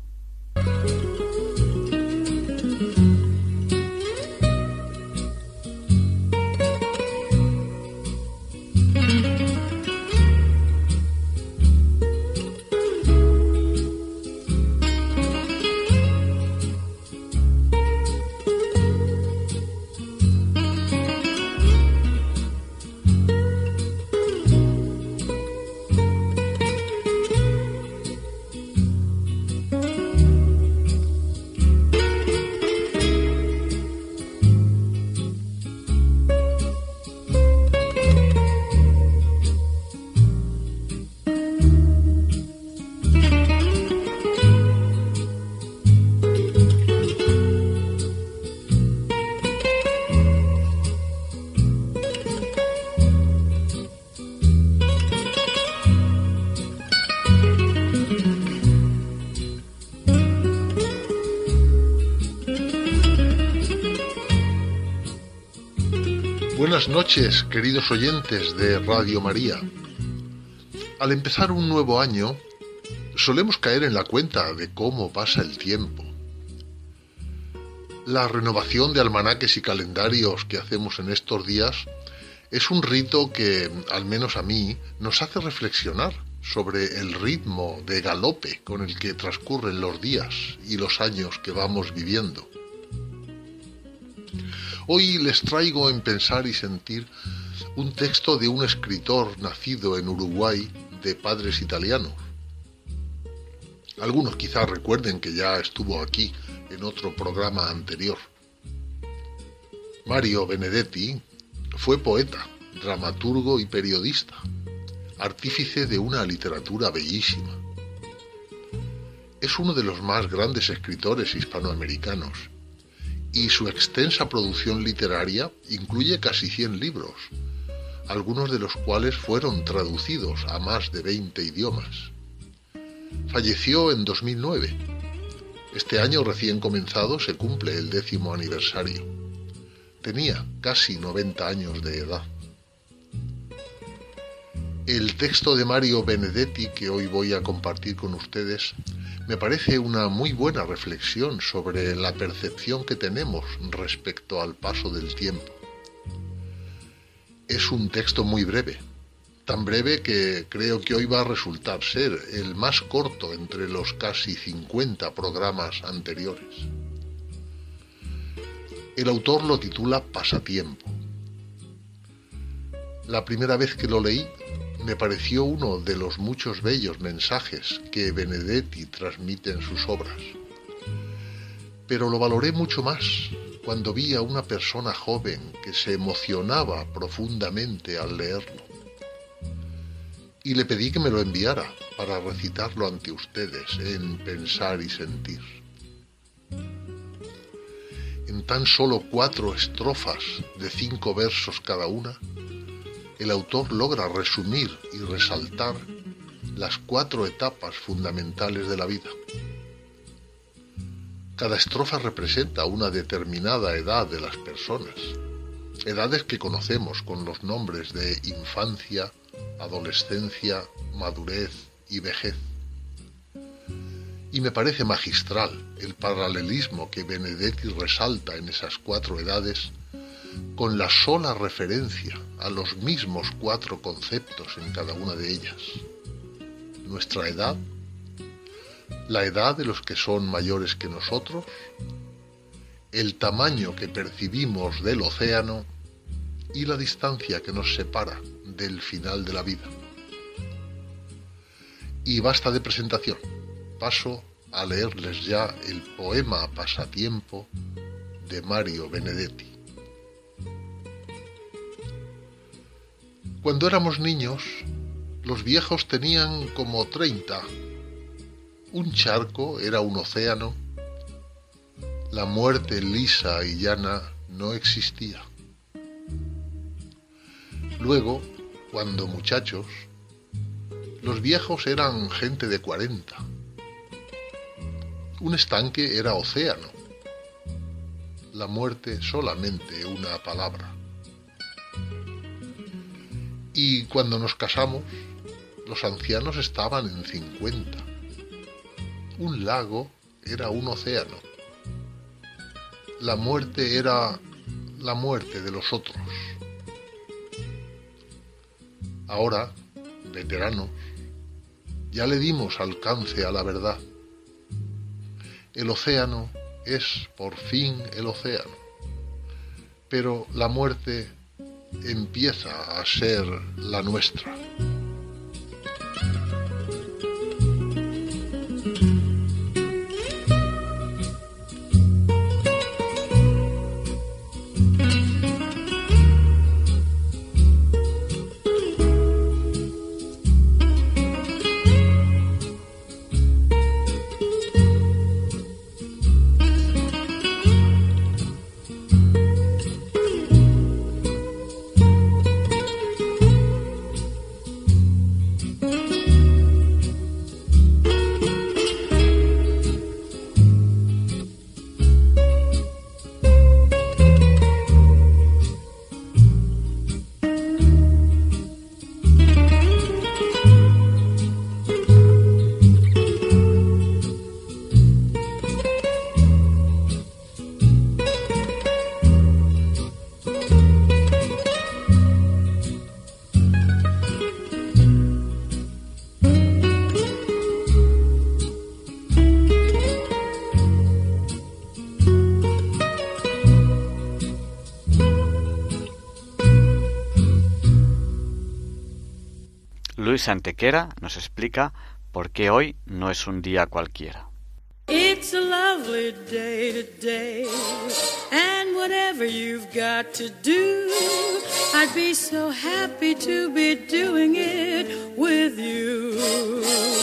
Noches, queridos oyentes de Radio María. Al empezar un nuevo año, solemos caer en la cuenta de cómo pasa el tiempo. La renovación de almanaques y calendarios que hacemos en estos días es un rito que, al menos a mí, nos hace reflexionar sobre el ritmo de galope con el que transcurren los días y los años que vamos viviendo. Hoy les traigo en Pensar y Sentir un texto de un escritor nacido en Uruguay de padres italianos. Algunos quizás recuerden que ya estuvo aquí en otro programa anterior. Mario Benedetti fue poeta, dramaturgo y periodista, artífice de una literatura bellísima. Es uno de los más grandes escritores hispanoamericanos y su extensa producción literaria incluye casi 100 libros, algunos de los cuales fueron traducidos a más de 20 idiomas. Falleció en 2009. Este año recién comenzado se cumple el décimo aniversario. Tenía casi 90 años de edad. El texto de Mario Benedetti que hoy voy a compartir con ustedes me parece una muy buena reflexión sobre la percepción que tenemos respecto al paso del tiempo. Es un texto muy breve, tan breve que creo que hoy va a resultar ser el más corto entre los casi 50 programas anteriores. El autor lo titula Pasatiempo. La primera vez que lo leí me pareció uno de los muchos bellos mensajes que Benedetti transmite en sus obras. Pero lo valoré mucho más cuando vi a una persona joven que se emocionaba profundamente al leerlo. Y le pedí que me lo enviara para recitarlo ante ustedes en Pensar y Sentir. En tan solo cuatro estrofas de cinco versos cada una, el autor logra resumir y resaltar las cuatro etapas fundamentales de la vida. Cada estrofa representa una determinada edad de las personas, edades que conocemos con los nombres de infancia, adolescencia, madurez y vejez. Y me parece magistral el paralelismo que Benedetti resalta en esas cuatro edades con la sola referencia a los mismos cuatro conceptos en cada una de ellas. Nuestra edad, la edad de los que son mayores que nosotros, el tamaño que percibimos del océano y la distancia que nos separa del final de la vida. Y basta de presentación. Paso a leerles ya el poema Pasatiempo de Mario Benedetti. Cuando éramos niños, los viejos tenían como treinta. Un charco era un océano. La muerte lisa y llana no existía. Luego, cuando muchachos, los viejos eran gente de cuarenta. Un estanque era océano. La muerte solamente una palabra. Y cuando nos casamos, los ancianos estaban en cincuenta. Un lago era un océano. La muerte era la muerte de los otros. Ahora, veteranos, ya le dimos alcance a la verdad. El océano es por fin el océano, pero la muerte empieza a ser la nuestra. Luis Antequera nos explica por qué hoy no es un día cualquiera. It's a lovely day today, and whatever you've got to do, I'd be so happy to be doing it with you.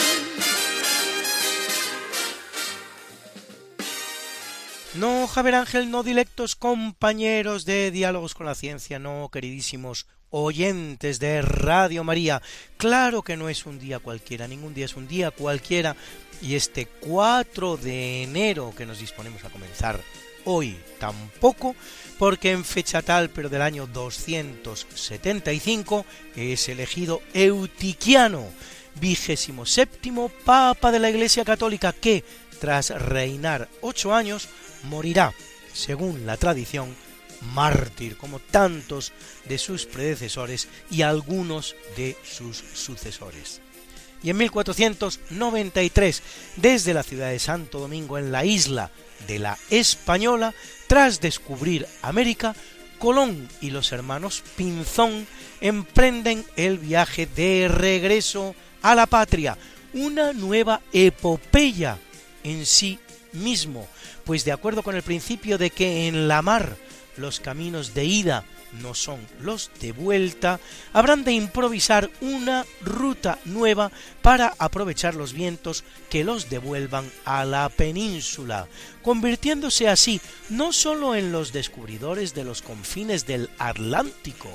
No, Javier Ángel, no directos compañeros de Diálogos con la Ciencia, no, queridísimos oyentes de Radio María. Claro que no es un día cualquiera, ningún día es un día cualquiera. Y este 4 de enero que nos disponemos a comenzar hoy tampoco, porque en fecha tal, pero del año 275, es elegido Eutiquiano, vigésimo séptimo Papa de la Iglesia Católica, que, tras reinar ocho años, morirá, según la tradición, mártir, como tantos de sus predecesores y algunos de sus sucesores. Y en 1493, desde la ciudad de Santo Domingo, en la isla de la Española, tras descubrir América, Colón y los hermanos Pinzón emprenden el viaje de regreso a la patria, una nueva epopeya en sí mismo, pues de acuerdo con el principio de que en la mar los caminos de ida no son los de vuelta, habrán de improvisar una ruta nueva para aprovechar los vientos que los devuelvan a la península, convirtiéndose así no sólo en los descubridores de los confines del Atlántico,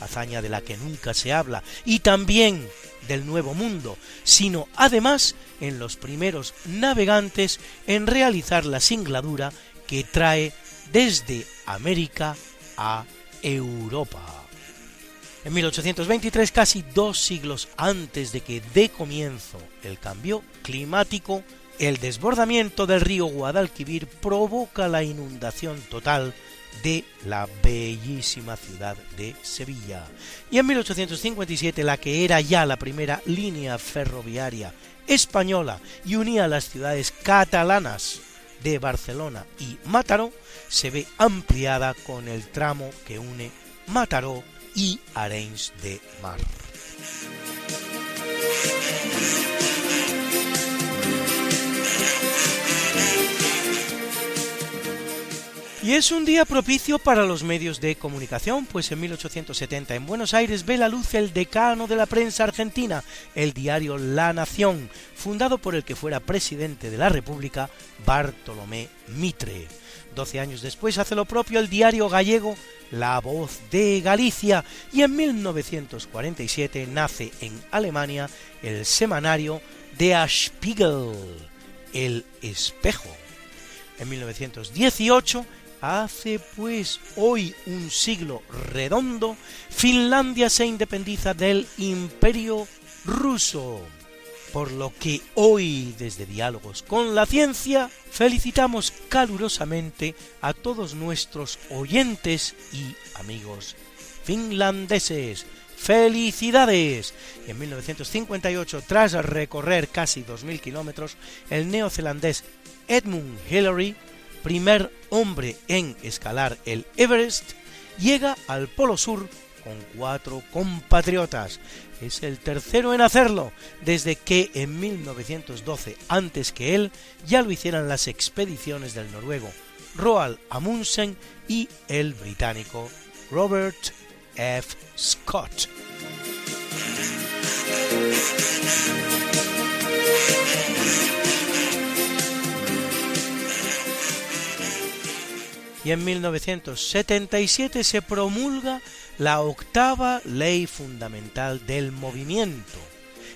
hazaña de la que nunca se habla, y también del Nuevo Mundo, sino además en los primeros navegantes en realizar la singladura que trae desde América a Europa. En 1823, casi dos siglos antes de que dé comienzo el cambio climático, el desbordamiento del río Guadalquivir provoca la inundación total de la bellísima ciudad de Sevilla. Y en 1857, la que era ya la primera línea ferroviaria española y unía las ciudades catalanas de Barcelona y Mataró, se ve ampliada con el tramo que une Mataró y Arenys de Mar. Y es un día propicio para los medios de comunicación, pues en 1870 en Buenos Aires ve la luz el decano de la prensa argentina, el diario La Nación, fundado por el que fuera presidente de la República, Bartolomé Mitre. Doce años después hace lo propio el diario gallego La Voz de Galicia y en 1947 nace en Alemania el semanario Der Spiegel, El Espejo. En 1918 Hace pues hoy un siglo redondo, Finlandia se independiza del imperio ruso. Por lo que hoy, desde Diálogos con la Ciencia, felicitamos calurosamente a todos nuestros oyentes y amigos finlandeses. ¡Felicidades! En 1958, tras recorrer casi 2.000 kilómetros, el neozelandés Edmund Hillary primer hombre en escalar el Everest, llega al Polo Sur con cuatro compatriotas. Es el tercero en hacerlo, desde que en 1912, antes que él, ya lo hicieran las expediciones del noruego Roald Amundsen y el británico Robert F. Scott. Y en 1977 se promulga la octava ley fundamental del movimiento,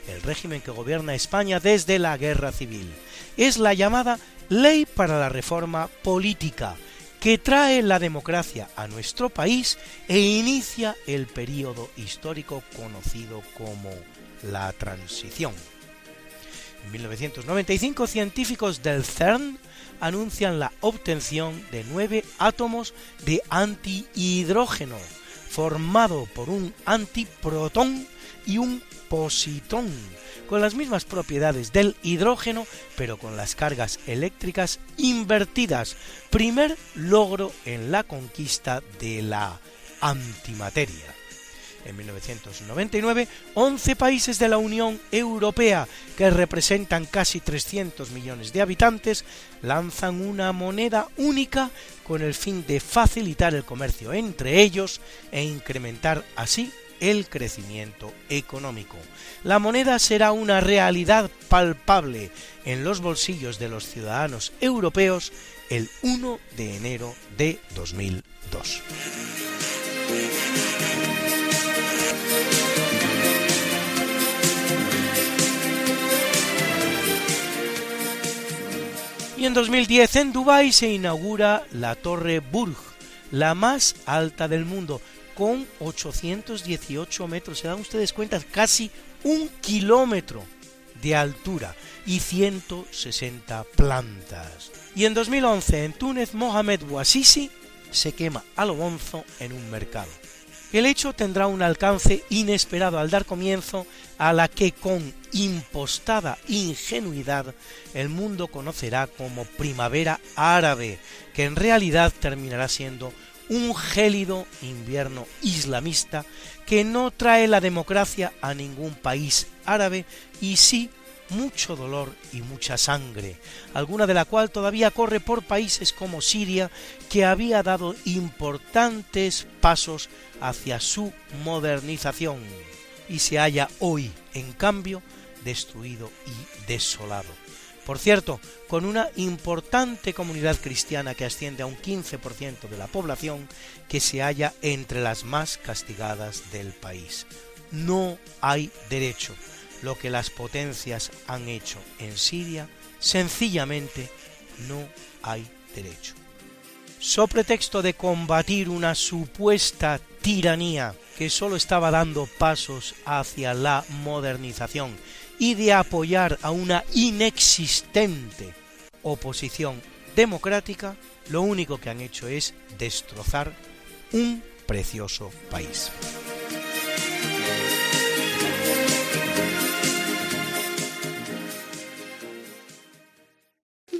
el régimen que gobierna España desde la guerra civil. Es la llamada Ley para la Reforma Política, que trae la democracia a nuestro país e inicia el período histórico conocido como la transición. En 1995 científicos del CERN anuncian la obtención de nueve átomos de antihidrógeno, formado por un antiprotón y un positón, con las mismas propiedades del hidrógeno, pero con las cargas eléctricas invertidas, primer logro en la conquista de la antimateria. En 1999, 11 países de la Unión Europea, que representan casi 300 millones de habitantes, lanzan una moneda única con el fin de facilitar el comercio entre ellos e incrementar así el crecimiento económico. La moneda será una realidad palpable en los bolsillos de los ciudadanos europeos el 1 de enero de 2002. Y en 2010 en Dubái se inaugura la Torre Burj, la más alta del mundo, con 818 metros. Se dan ustedes cuenta, casi un kilómetro de altura y 160 plantas. Y en 2011 en Túnez Mohamed Bouazizi se quema a lo bonzo en un mercado. El hecho tendrá un alcance inesperado al dar comienzo a la que con impostada ingenuidad el mundo conocerá como primavera árabe, que en realidad terminará siendo un gélido invierno islamista que no trae la democracia a ningún país árabe y sí mucho dolor y mucha sangre, alguna de la cual todavía corre por países como Siria, que había dado importantes pasos hacia su modernización y se halla hoy, en cambio, destruido y desolado. Por cierto, con una importante comunidad cristiana que asciende a un 15% de la población que se halla entre las más castigadas del país. No hay derecho. Lo que las potencias han hecho en Siria, sencillamente no hay derecho. So pretexto de combatir una supuesta tiranía que sólo estaba dando pasos hacia la modernización y de apoyar a una inexistente oposición democrática, lo único que han hecho es destrozar un precioso país.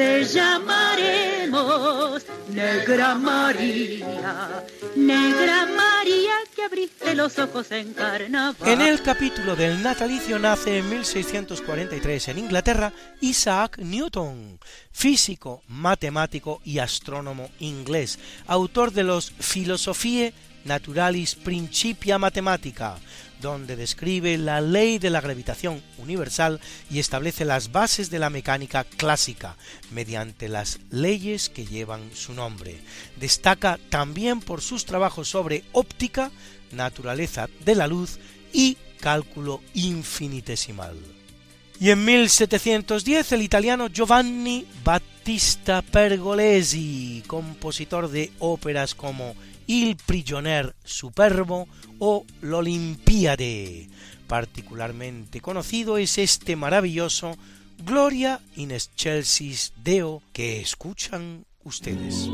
Te llamaremos Negra María, Negra María que abriste los ojos en. En el capítulo del natalicio nace en 1643 en Inglaterra Isaac Newton, físico, matemático y astrónomo inglés, autor de los Philosophiae Naturalis Principia Mathematica, donde describe la ley de la gravitación universal y establece las bases de la mecánica clásica mediante las leyes que llevan su nombre. Destaca también por sus trabajos sobre óptica, naturaleza de la luz y cálculo infinitesimal. Y en 1710 el italiano Giovanni Battista Pergolesi, compositor de óperas como Il Prigionier Superbo o L'Olimpiade. Particularmente conocido es este maravilloso Gloria in excelsis Deo que escuchan ustedes.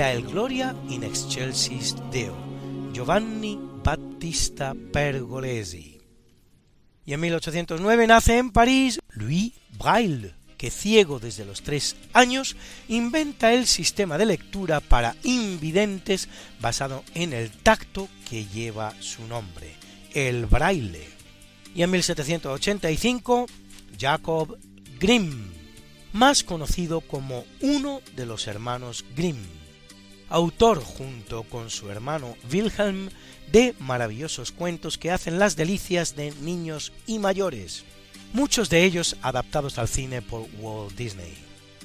Era el Gloria in excelsis Deo, Giovanni Battista Pergolesi. Y en 1809 nace en París Louis Braille, que ciego desde los tres años, inventa el sistema de lectura para invidentes basado en el tacto que lleva su nombre, el braille. Y en 1785, Jacob Grimm, más conocido como uno de los hermanos Grimm, autor junto con su hermano Wilhelm de maravillosos cuentos que hacen las delicias de niños y mayores, muchos de ellos adaptados al cine por Walt Disney,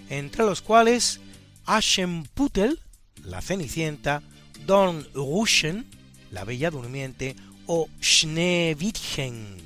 entre los cuales Aschenputtel, la Cenicienta, Dornröschen, la Bella Durmiente o Schneewittchen,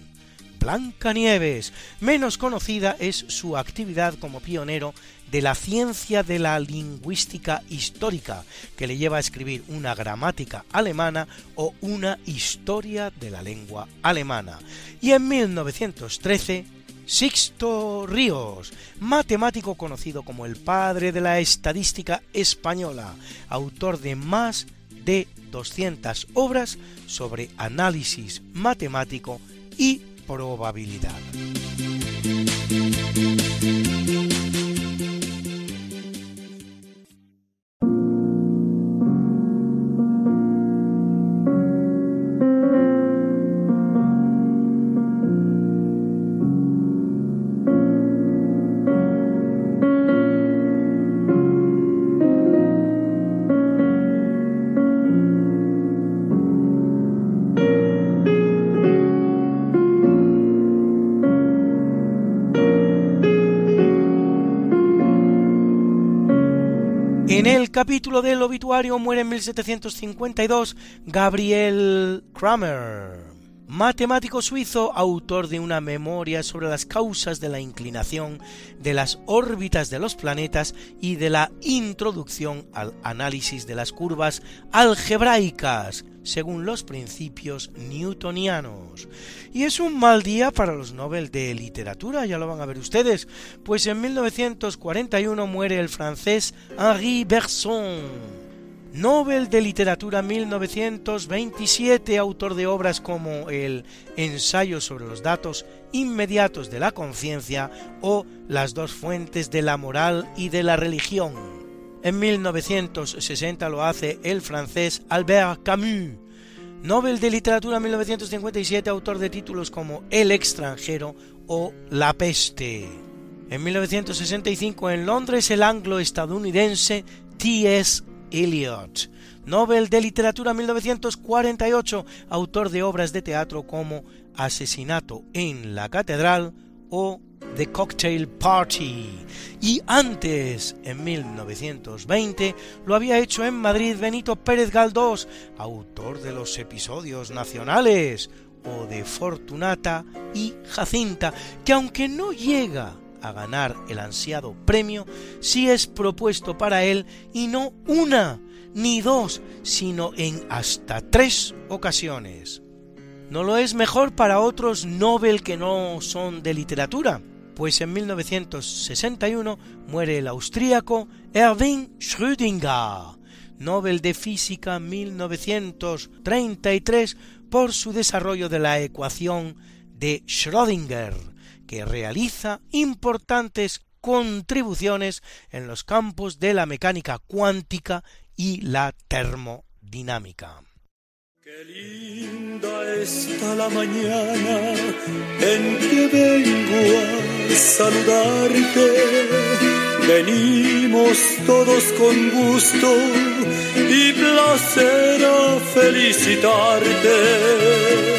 Blancanieves. Menos conocida es su actividad como pionero de la ciencia de la lingüística histórica, que le lleva a escribir una gramática alemana o una historia de la lengua alemana. Y en 1913, Sixto Ríos, matemático conocido como el padre de la estadística española, autor de más de 200 obras sobre análisis matemático y probabilidad. Capítulo del obituario muere en 1752 Gabriel Kramer, matemático suizo, autor de una memoria sobre las causas de la inclinación de las órbitas de los planetas y de la introducción al análisis de las curvas algebraicas, según los principios newtonianos. Y es un mal día para los Nobel de Literatura, ya lo van a ver ustedes, pues en 1941 muere el francés Henri Bergson, Nobel de Literatura 1927, autor de obras como el Ensayo sobre los datos inmediatos de la conciencia o Las dos fuentes de la moral y de la religión. En 1960 lo hace el francés Albert Camus, Nobel de Literatura 1957, autor de títulos como El extranjero o La peste. En 1965 en Londres el anglo-estadounidense T.S. Eliot, Nobel de Literatura 1948, autor de obras de teatro como Asesinato en la Catedral o The Cocktail Party. Y antes, en 1920, lo había hecho en Madrid Benito Pérez Galdós, autor de los episodios nacionales o de Fortunata y Jacinta, que aunque no llega a ganar el ansiado premio, sí es propuesto para él y no una ni dos, sino en hasta tres ocasiones. No lo es mejor para otros Nobel que no son de literatura, pues en 1961 muere el austríaco Erwin Schrödinger, Nobel de Física 1933 por su desarrollo de la ecuación de Schrödinger, que realiza importantes contribuciones en los campos de la mecánica cuántica y la termodinámica. Qué linda está la mañana en que vengo a saludarte. Venimos todos con gusto y placer a felicitarte.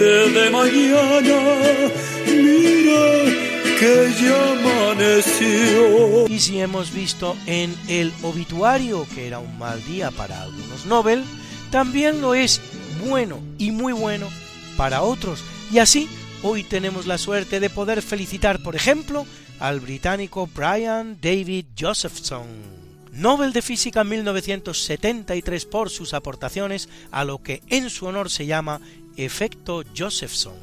de mañana, mira que ya amaneció. Y si hemos visto en el obituario que era un mal día para algunos Nobel, también lo es bueno y muy bueno para otros. Y así hoy tenemos la suerte de poder felicitar, por ejemplo, al británico Brian David Josephson, Nobel de Física en 1973 por sus aportaciones a lo que en su honor se llama efecto Josephson,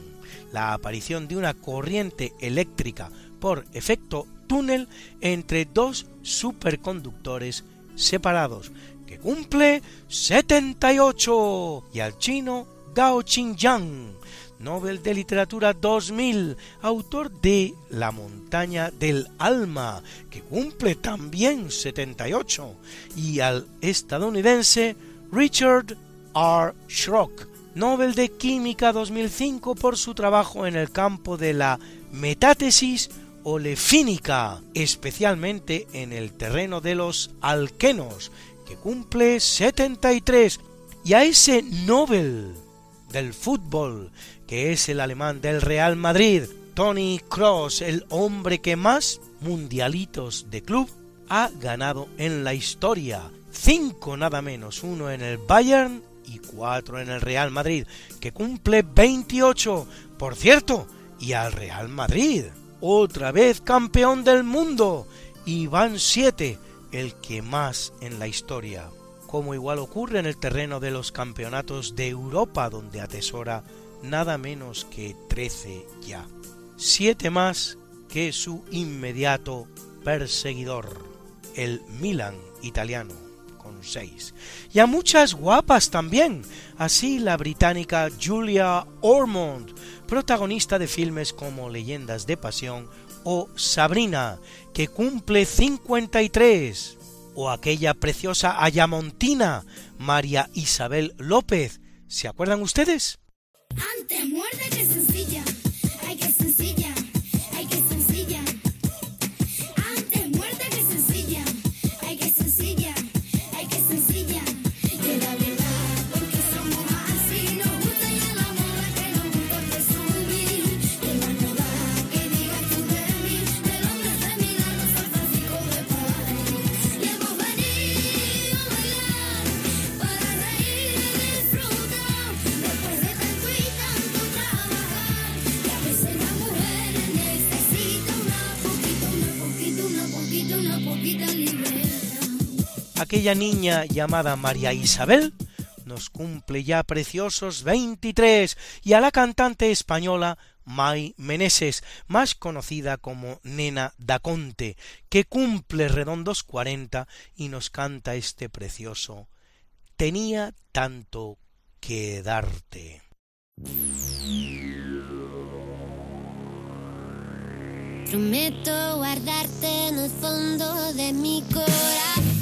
la aparición de una corriente eléctrica por efecto túnel entre dos superconductores separados, que cumple 78, y al chino Gao Qingyang, Nobel de Literatura 2000, autor de La montaña del alma, que cumple también 78, y al estadounidense Richard R. Schrock, Nobel de Química 2005 por su trabajo en el campo de la metátesis olefínica, especialmente en el terreno de los alquenos, que cumple 73, y a ese Nobel del fútbol, que es el alemán del Real Madrid, Tony Cross, el hombre que más mundialitos de club ha ganado en la historia. Cinco nada menos, uno en el Bayern y cuatro en el Real Madrid, que cumple 28, por cierto, y al Real Madrid. Otra vez campeón del mundo, y van siete, el que más en la historia como igual ocurre en el terreno de los campeonatos de Europa, donde atesora nada menos que 13 ya. Siete más que su inmediato perseguidor, el Milan italiano, Y a muchas guapas también, así la británica Julia Ormond, protagonista de filmes como Leyendas de Pasión o Sabrina, que cumple 53 o aquella preciosa ayamontina María Isabel López. ¿Se acuerdan ustedes? Aquella niña llamada María Isabel nos cumple ya preciosos 23 y a la cantante española May Meneses, más conocida como Nena Daconte, que cumple redondos 40 y nos canta este precioso Tenía tanto que darte. Prometo guardarte en el fondo de mi corazón.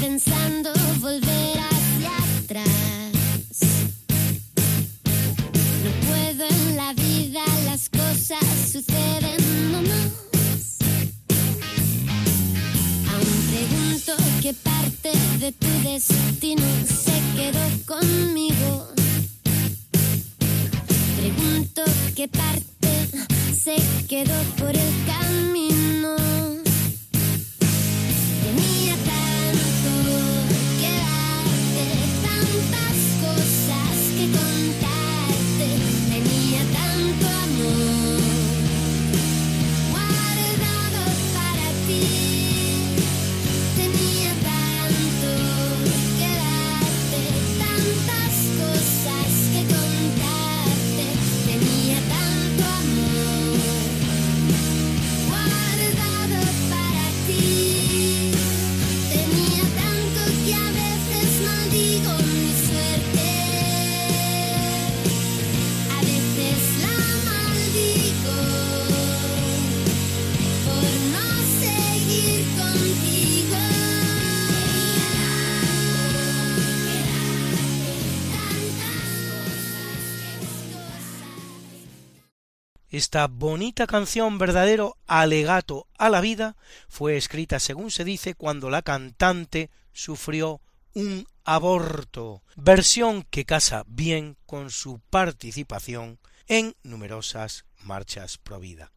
pensando volver hacia atrás. No puedo en la vida, las cosas suceden nomás. Aún pregunto qué parte de tu destino se quedó conmigo. Pregunto qué parte se quedó por el camino. Esta bonita canción, verdadero alegato a la vida, fue escrita, según se dice, cuando la cantante sufrió un aborto, versión que casa bien con su participación en numerosas marchas pro vida.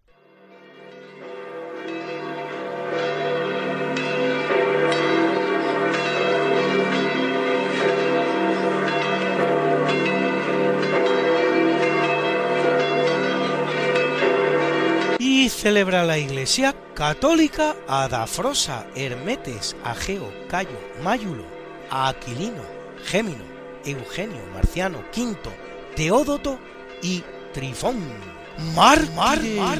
Celebra la Iglesia católica a Dafrosa, Hermetes, Ageo, Cayo, Máyulo, a Aquilino, Gémino, Eugenio, Marciano, Quinto, Teódoto y Trifón. Mar, mar, mar,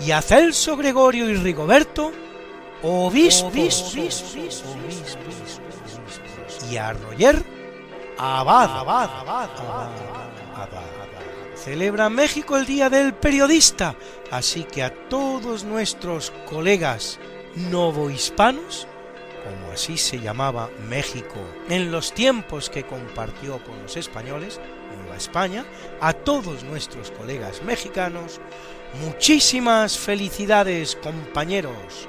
y a Celso, Gregorio y Rigoberto, obispos, y a Roger, abad, abad, abad, abad. Celebra México el Día del Periodista, así que a todos nuestros colegas novohispanos, como así se llamaba México en los tiempos que compartió con los españoles, Nueva España, a todos nuestros colegas mexicanos, muchísimas felicidades compañeros.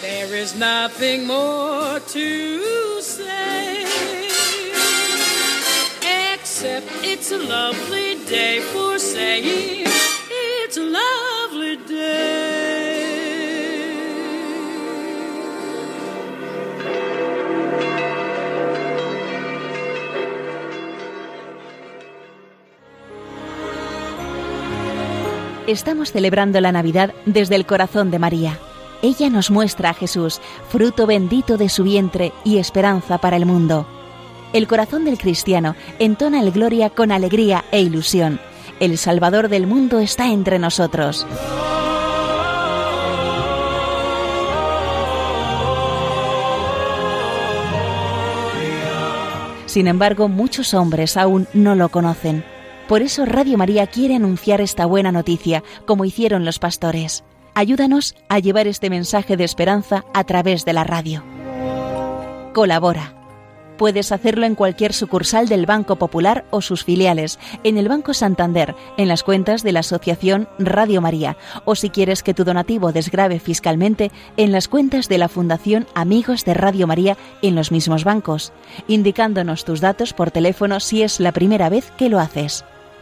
There is nothing more to say, except it's a lovely day for saying it's a lovely day. Estamos celebrando la Navidad desde el corazón de María. Ella nos muestra a Jesús, fruto bendito de su vientre y esperanza para el mundo. El corazón del cristiano entona el gloria con alegría e ilusión. El Salvador del mundo está entre nosotros. Sin embargo, muchos hombres aún no lo conocen. Por eso Radio María quiere anunciar esta buena noticia, como hicieron los pastores. Ayúdanos a llevar este mensaje de esperanza a través de la radio. Colabora. Puedes hacerlo en cualquier sucursal del Banco Popular o sus filiales, en el Banco Santander, en las cuentas de la Asociación Radio María, o si quieres que tu donativo desgrave fiscalmente, en las cuentas de la Fundación Amigos de Radio María en los mismos bancos, indicándonos tus datos por teléfono si es la primera vez que lo haces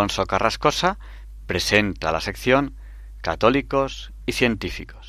Alfonso Carrascosa presenta la sección Católicos y Científicos.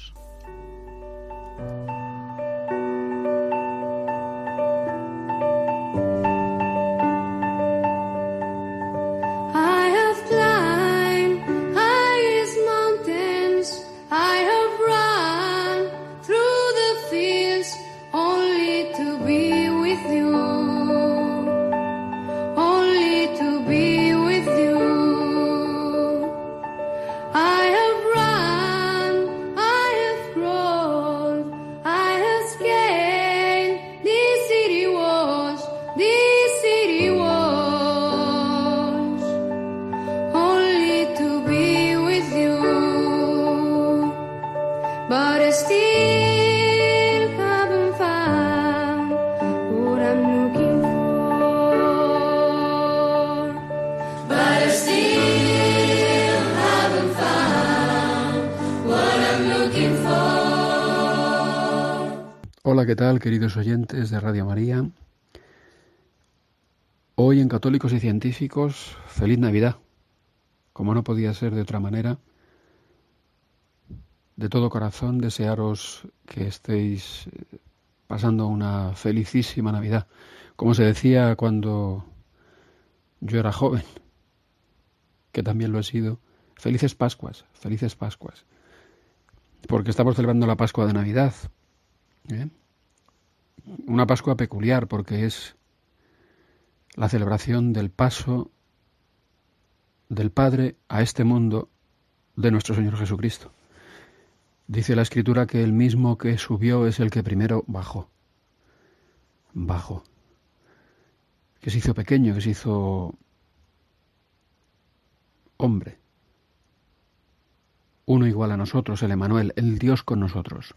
¿Qué tal, queridos oyentes de Radio María? Hoy en Católicos y Científicos, feliz Navidad. Como no podía ser de otra manera, de todo corazón desearos que estéis eh, pasando una felicísima Navidad. Como se decía cuando yo era joven, que también lo he sido, felices Pascuas, felices Pascuas. Porque estamos celebrando la Pascua de Navidad. ¿eh? Una Pascua peculiar porque es la celebración del paso del Padre a este mundo de nuestro Señor Jesucristo. Dice la Escritura que el mismo que subió es el que primero bajó. Bajó. Que se hizo pequeño, que se hizo hombre. Uno igual a nosotros, el Emanuel, el Dios con nosotros.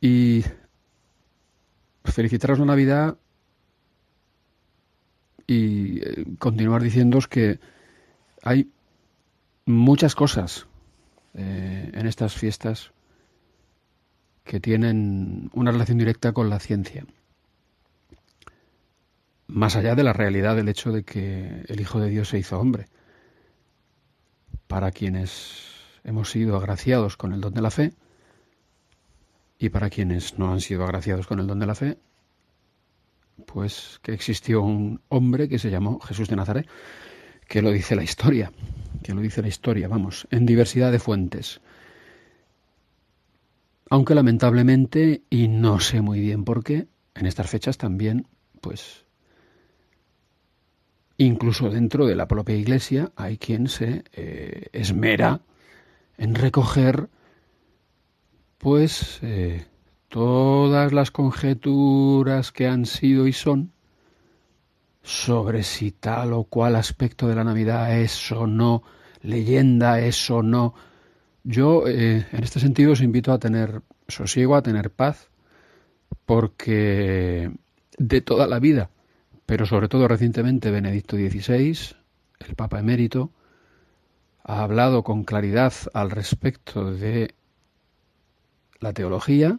Y felicitaros la Navidad y eh, continuar diciéndoos que hay muchas cosas eh, en estas fiestas que tienen una relación directa con la ciencia. Más allá de la realidad del hecho de que el Hijo de Dios se hizo hombre. Para quienes hemos sido agraciados con el don de la fe y para quienes no han sido agraciados con el don de la fe, pues que existió un hombre que se llamó Jesús de Nazaret, que lo dice la historia, que lo dice la historia, vamos, en diversidad de fuentes. Aunque lamentablemente, y no sé muy bien por qué, en estas fechas también, pues, incluso dentro de la propia Iglesia hay quien se eh, esmera en recoger, pues, eh, todas las conjeturas que han sido y son sobre si tal o cual aspecto de la Navidad es o no leyenda, es o no. Yo, eh, en este sentido, os invito a tener sosiego, a tener paz, porque de toda la vida, pero sobre todo recientemente Benedicto XVI, el Papa emérito, ha hablado con claridad al respecto de la teología,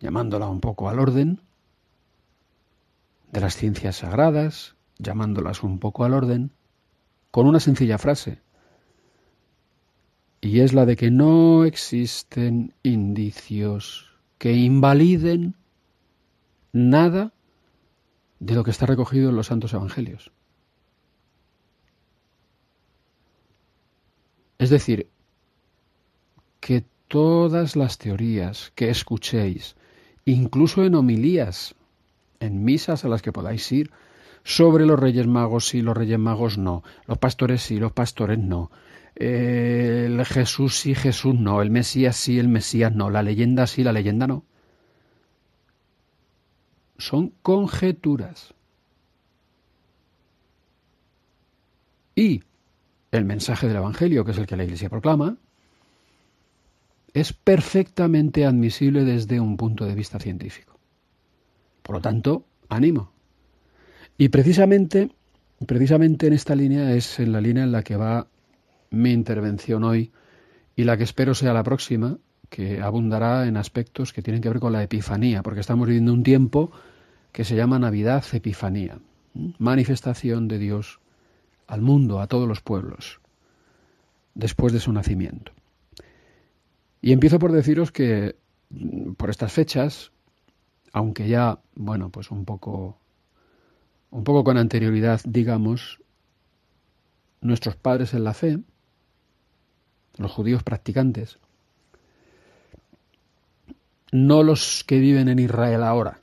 llamándola un poco al orden, de las ciencias sagradas, llamándolas un poco al orden, con una sencilla frase, y es la de que no existen indicios que invaliden nada de lo que está recogido en los santos evangelios. Es decir, que todas las teorías que escuchéis, incluso en homilías, en misas a las que podáis ir, sobre los Reyes Magos sí, los Reyes Magos no, los pastores sí, los pastores no, el Jesús sí, Jesús no, el Mesías sí, el Mesías no, la leyenda sí, la leyenda no. Son conjeturas. Y el mensaje del Evangelio, que es el que la Iglesia proclama, es perfectamente admisible desde un punto de vista científico. Por lo tanto, ánimo. Y precisamente, precisamente en esta línea es en la línea en la que va mi intervención hoy y la que espero sea la próxima, que abundará en aspectos que tienen que ver con la epifanía, porque estamos viviendo un tiempo que se llama Navidad Epifanía. manifestación de Dios al mundo, a todos los pueblos, después de su nacimiento. Y empiezo por deciros que por estas fechas, aunque ya, bueno, pues un poco, un poco con anterioridad, digamos, nuestros padres en la fe, los judíos practicantes, no los que viven en Israel ahora,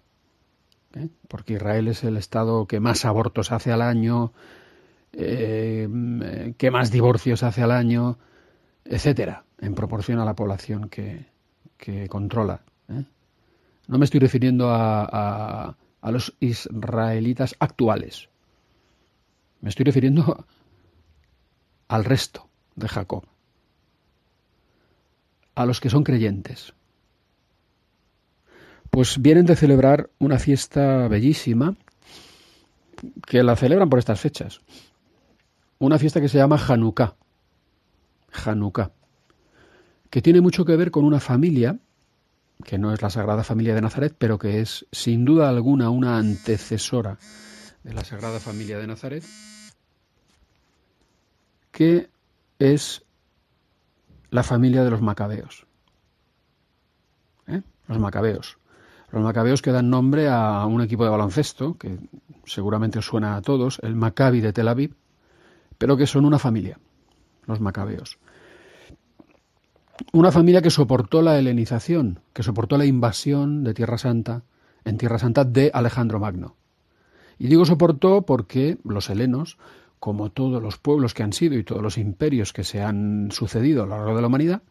¿eh? porque Israel es el estado que más abortos hace al año, eh, que más divorcios hace al año, etcétera, en proporción a la población que, controla. ¿eh? No me estoy refiriendo a, a, los israelitas actuales. Me estoy refiriendo al resto de Jacob, a los que son creyentes. Pues vienen de celebrar una fiesta bellísima que la celebran por estas fechas. Una fiesta que se llama Hanukkah. Hanukkah. Que tiene mucho que ver con una familia, que no es la Sagrada Familia de Nazaret, pero que es sin duda alguna una antecesora de la Sagrada Familia de Nazaret, que es la familia de los macabeos. ¿Eh? Los macabeos. Los macabeos que dan nombre a un equipo de baloncesto, que seguramente os suena a todos, el Maccabi de Tel Aviv, pero que son una familia, los macabeos. Una familia que soportó la helenización, que soportó la invasión de Tierra Santa, en Tierra Santa de Alejandro Magno. Y digo soportó porque los helenos, como todos los pueblos que han sido y todos los imperios que se han sucedido a lo largo de la humanidad,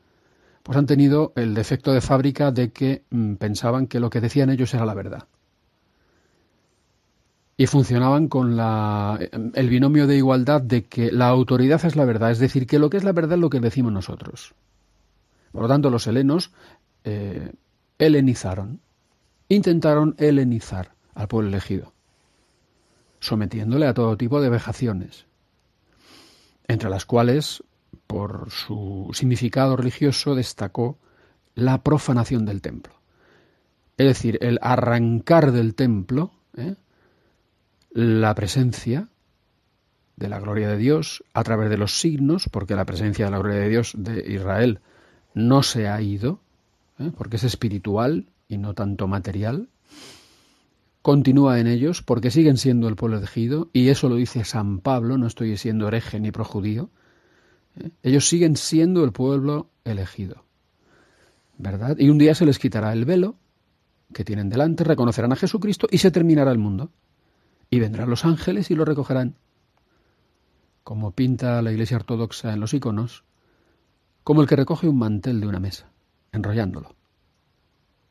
pues han tenido el defecto de fábrica de que mm, pensaban que lo que decían ellos era la verdad y funcionaban con la, el binomio de igualdad de que la autoridad es la verdad, es decir, que lo que es la verdad es lo que decimos nosotros. Por lo tanto, los helenos eh, helenizaron, intentaron helenizar al pueblo elegido, sometiéndole a todo tipo de vejaciones, entre las cuales, por su significado religioso, destacó la profanación del templo. Es decir, el arrancar del templo, ¿eh? la presencia de la gloria de Dios a través de los signos, porque la presencia de la gloria de Dios de Israel no se ha ido, ¿eh? porque es espiritual y no tanto material, continúa en ellos porque siguen siendo el pueblo elegido, y eso lo dice San Pablo, no estoy siendo hereje ni projudío, ¿eh? ellos siguen siendo el pueblo elegido, ¿verdad? Y un día se les quitará el velo que tienen delante, reconocerán a Jesucristo y se terminará el mundo y vendrán los ángeles y lo recogerán. Como pinta la Iglesia Ortodoxa en los iconos, como el que recoge un mantel de una mesa, enrollándolo.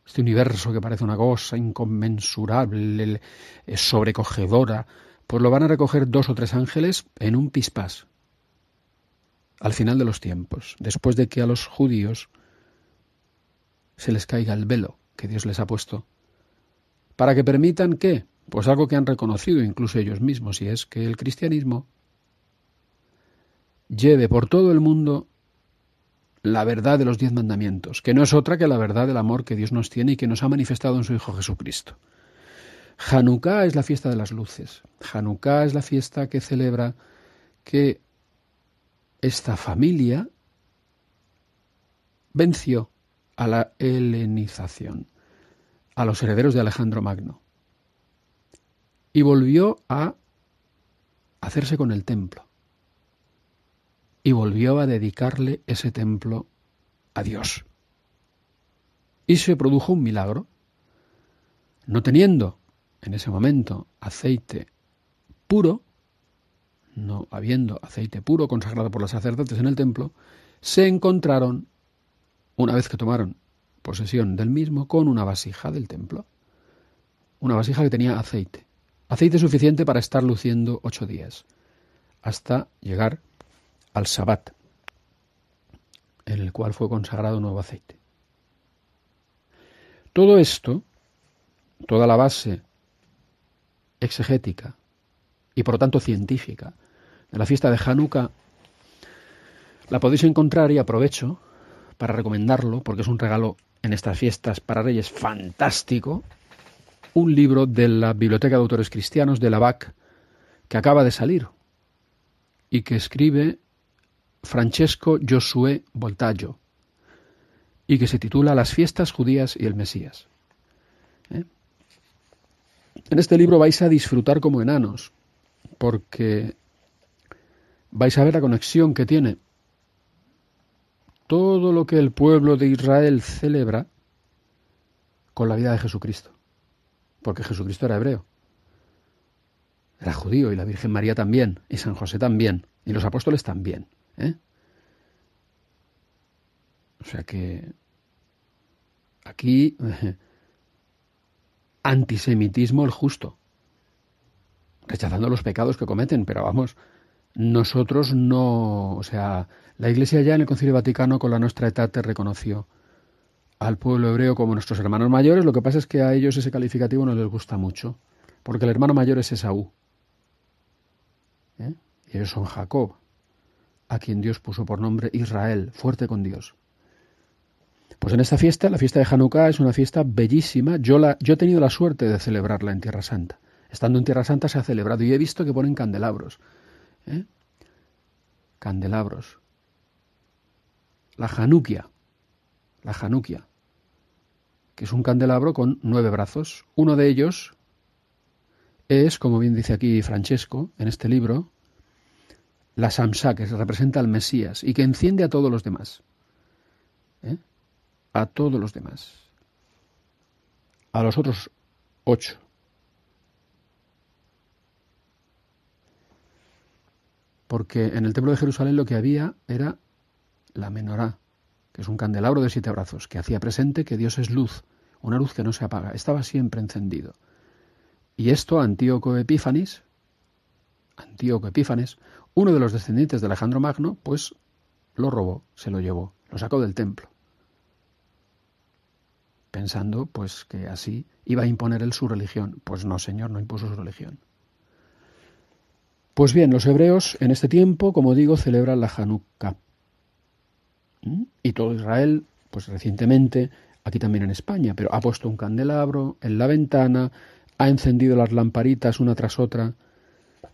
Este universo que parece una cosa inconmensurable, sobrecogedora, pues lo van a recoger dos o tres ángeles en un pispás. Al final de los tiempos, después de que a los judíos se les caiga el velo que Dios les ha puesto, para que permitan que pues algo que han reconocido incluso ellos mismos, y es que el cristianismo lleve por todo el mundo la verdad de los diez mandamientos, que no es otra que la verdad del amor que Dios nos tiene y que nos ha manifestado en su Hijo Jesucristo. Hanukkah es la fiesta de las luces. Hanukkah es la fiesta que celebra que esta familia venció a la helenización, a los herederos de Alejandro Magno y volvió a hacerse con el templo. Y volvió a dedicarle ese templo a Dios. Y se produjo un milagro. No teniendo en ese momento aceite puro, no habiendo aceite puro consagrado por los sacerdotes en el templo, se encontraron, una vez que tomaron posesión del mismo, con una vasija del templo. Una vasija que tenía aceite. Aceite suficiente para estar luciendo ocho días, hasta llegar al Sabbat, en el cual fue consagrado nuevo aceite. Todo esto, toda la base exegética y por lo tanto científica de la fiesta de Hanukkah, la podéis encontrar y aprovecho para recomendarlo porque es un regalo en estas fiestas para reyes fantástico un libro de la Biblioteca de Autores Cristianos de la BAC que acaba de salir y que escribe Francesco Josué Voltaggio y que se titula Las fiestas judías y el Mesías. ¿Eh? En este libro vais a disfrutar como enanos, porque vais a ver la conexión que tiene todo lo que el pueblo de Israel celebra con la vida de Jesucristo, porque Jesucristo era hebreo, era judío y la Virgen María también, y San José también, y los apóstoles también. ¿Eh? O sea que aquí antisemitismo el justo, rechazando los pecados que cometen, pero vamos, nosotros no, o sea, la Iglesia ya en el Concilio Vaticano con la nuestra etate reconoció al pueblo hebreo como nuestros hermanos mayores, lo que pasa es que a ellos ese calificativo no les gusta mucho, porque el hermano mayor es Esaú, ¿eh? y ellos son Jacob, a quien Dios puso por nombre Israel, fuerte con Dios. Pues en esta fiesta, la fiesta de Hanukkah es una fiesta bellísima. Yo, la, yo he tenido la suerte de celebrarla en Tierra Santa. Estando en Tierra Santa se ha celebrado y he visto que ponen candelabros. ¿eh? Candelabros. La Hanukia. La Hanukia. Que es un candelabro con nueve brazos. Uno de ellos es, como bien dice aquí Francesco en este libro, la Samsa, que representa al Mesías y que enciende a todos los demás. ¿eh? A todos los demás. A los otros ocho. Porque en el templo de Jerusalén lo que había era la menorá, que es un candelabro de siete brazos, que hacía presente que Dios es luz, una luz que no se apaga, estaba siempre encendido. Y esto Antíoco Epífanes, Antíoco Epífanes, uno de los descendientes de Alejandro Magno, pues lo robó, se lo llevó, lo sacó del templo, pensando pues que así iba a imponer él su religión. Pues no, Señor, no impuso su religión. Pues bien, los hebreos en este tiempo, como digo, celebran la Hanukkah. ¿Mm? Y todo Israel, pues recientemente, aquí también en España, pero ha puesto un candelabro en la ventana, ha encendido las lamparitas una tras otra,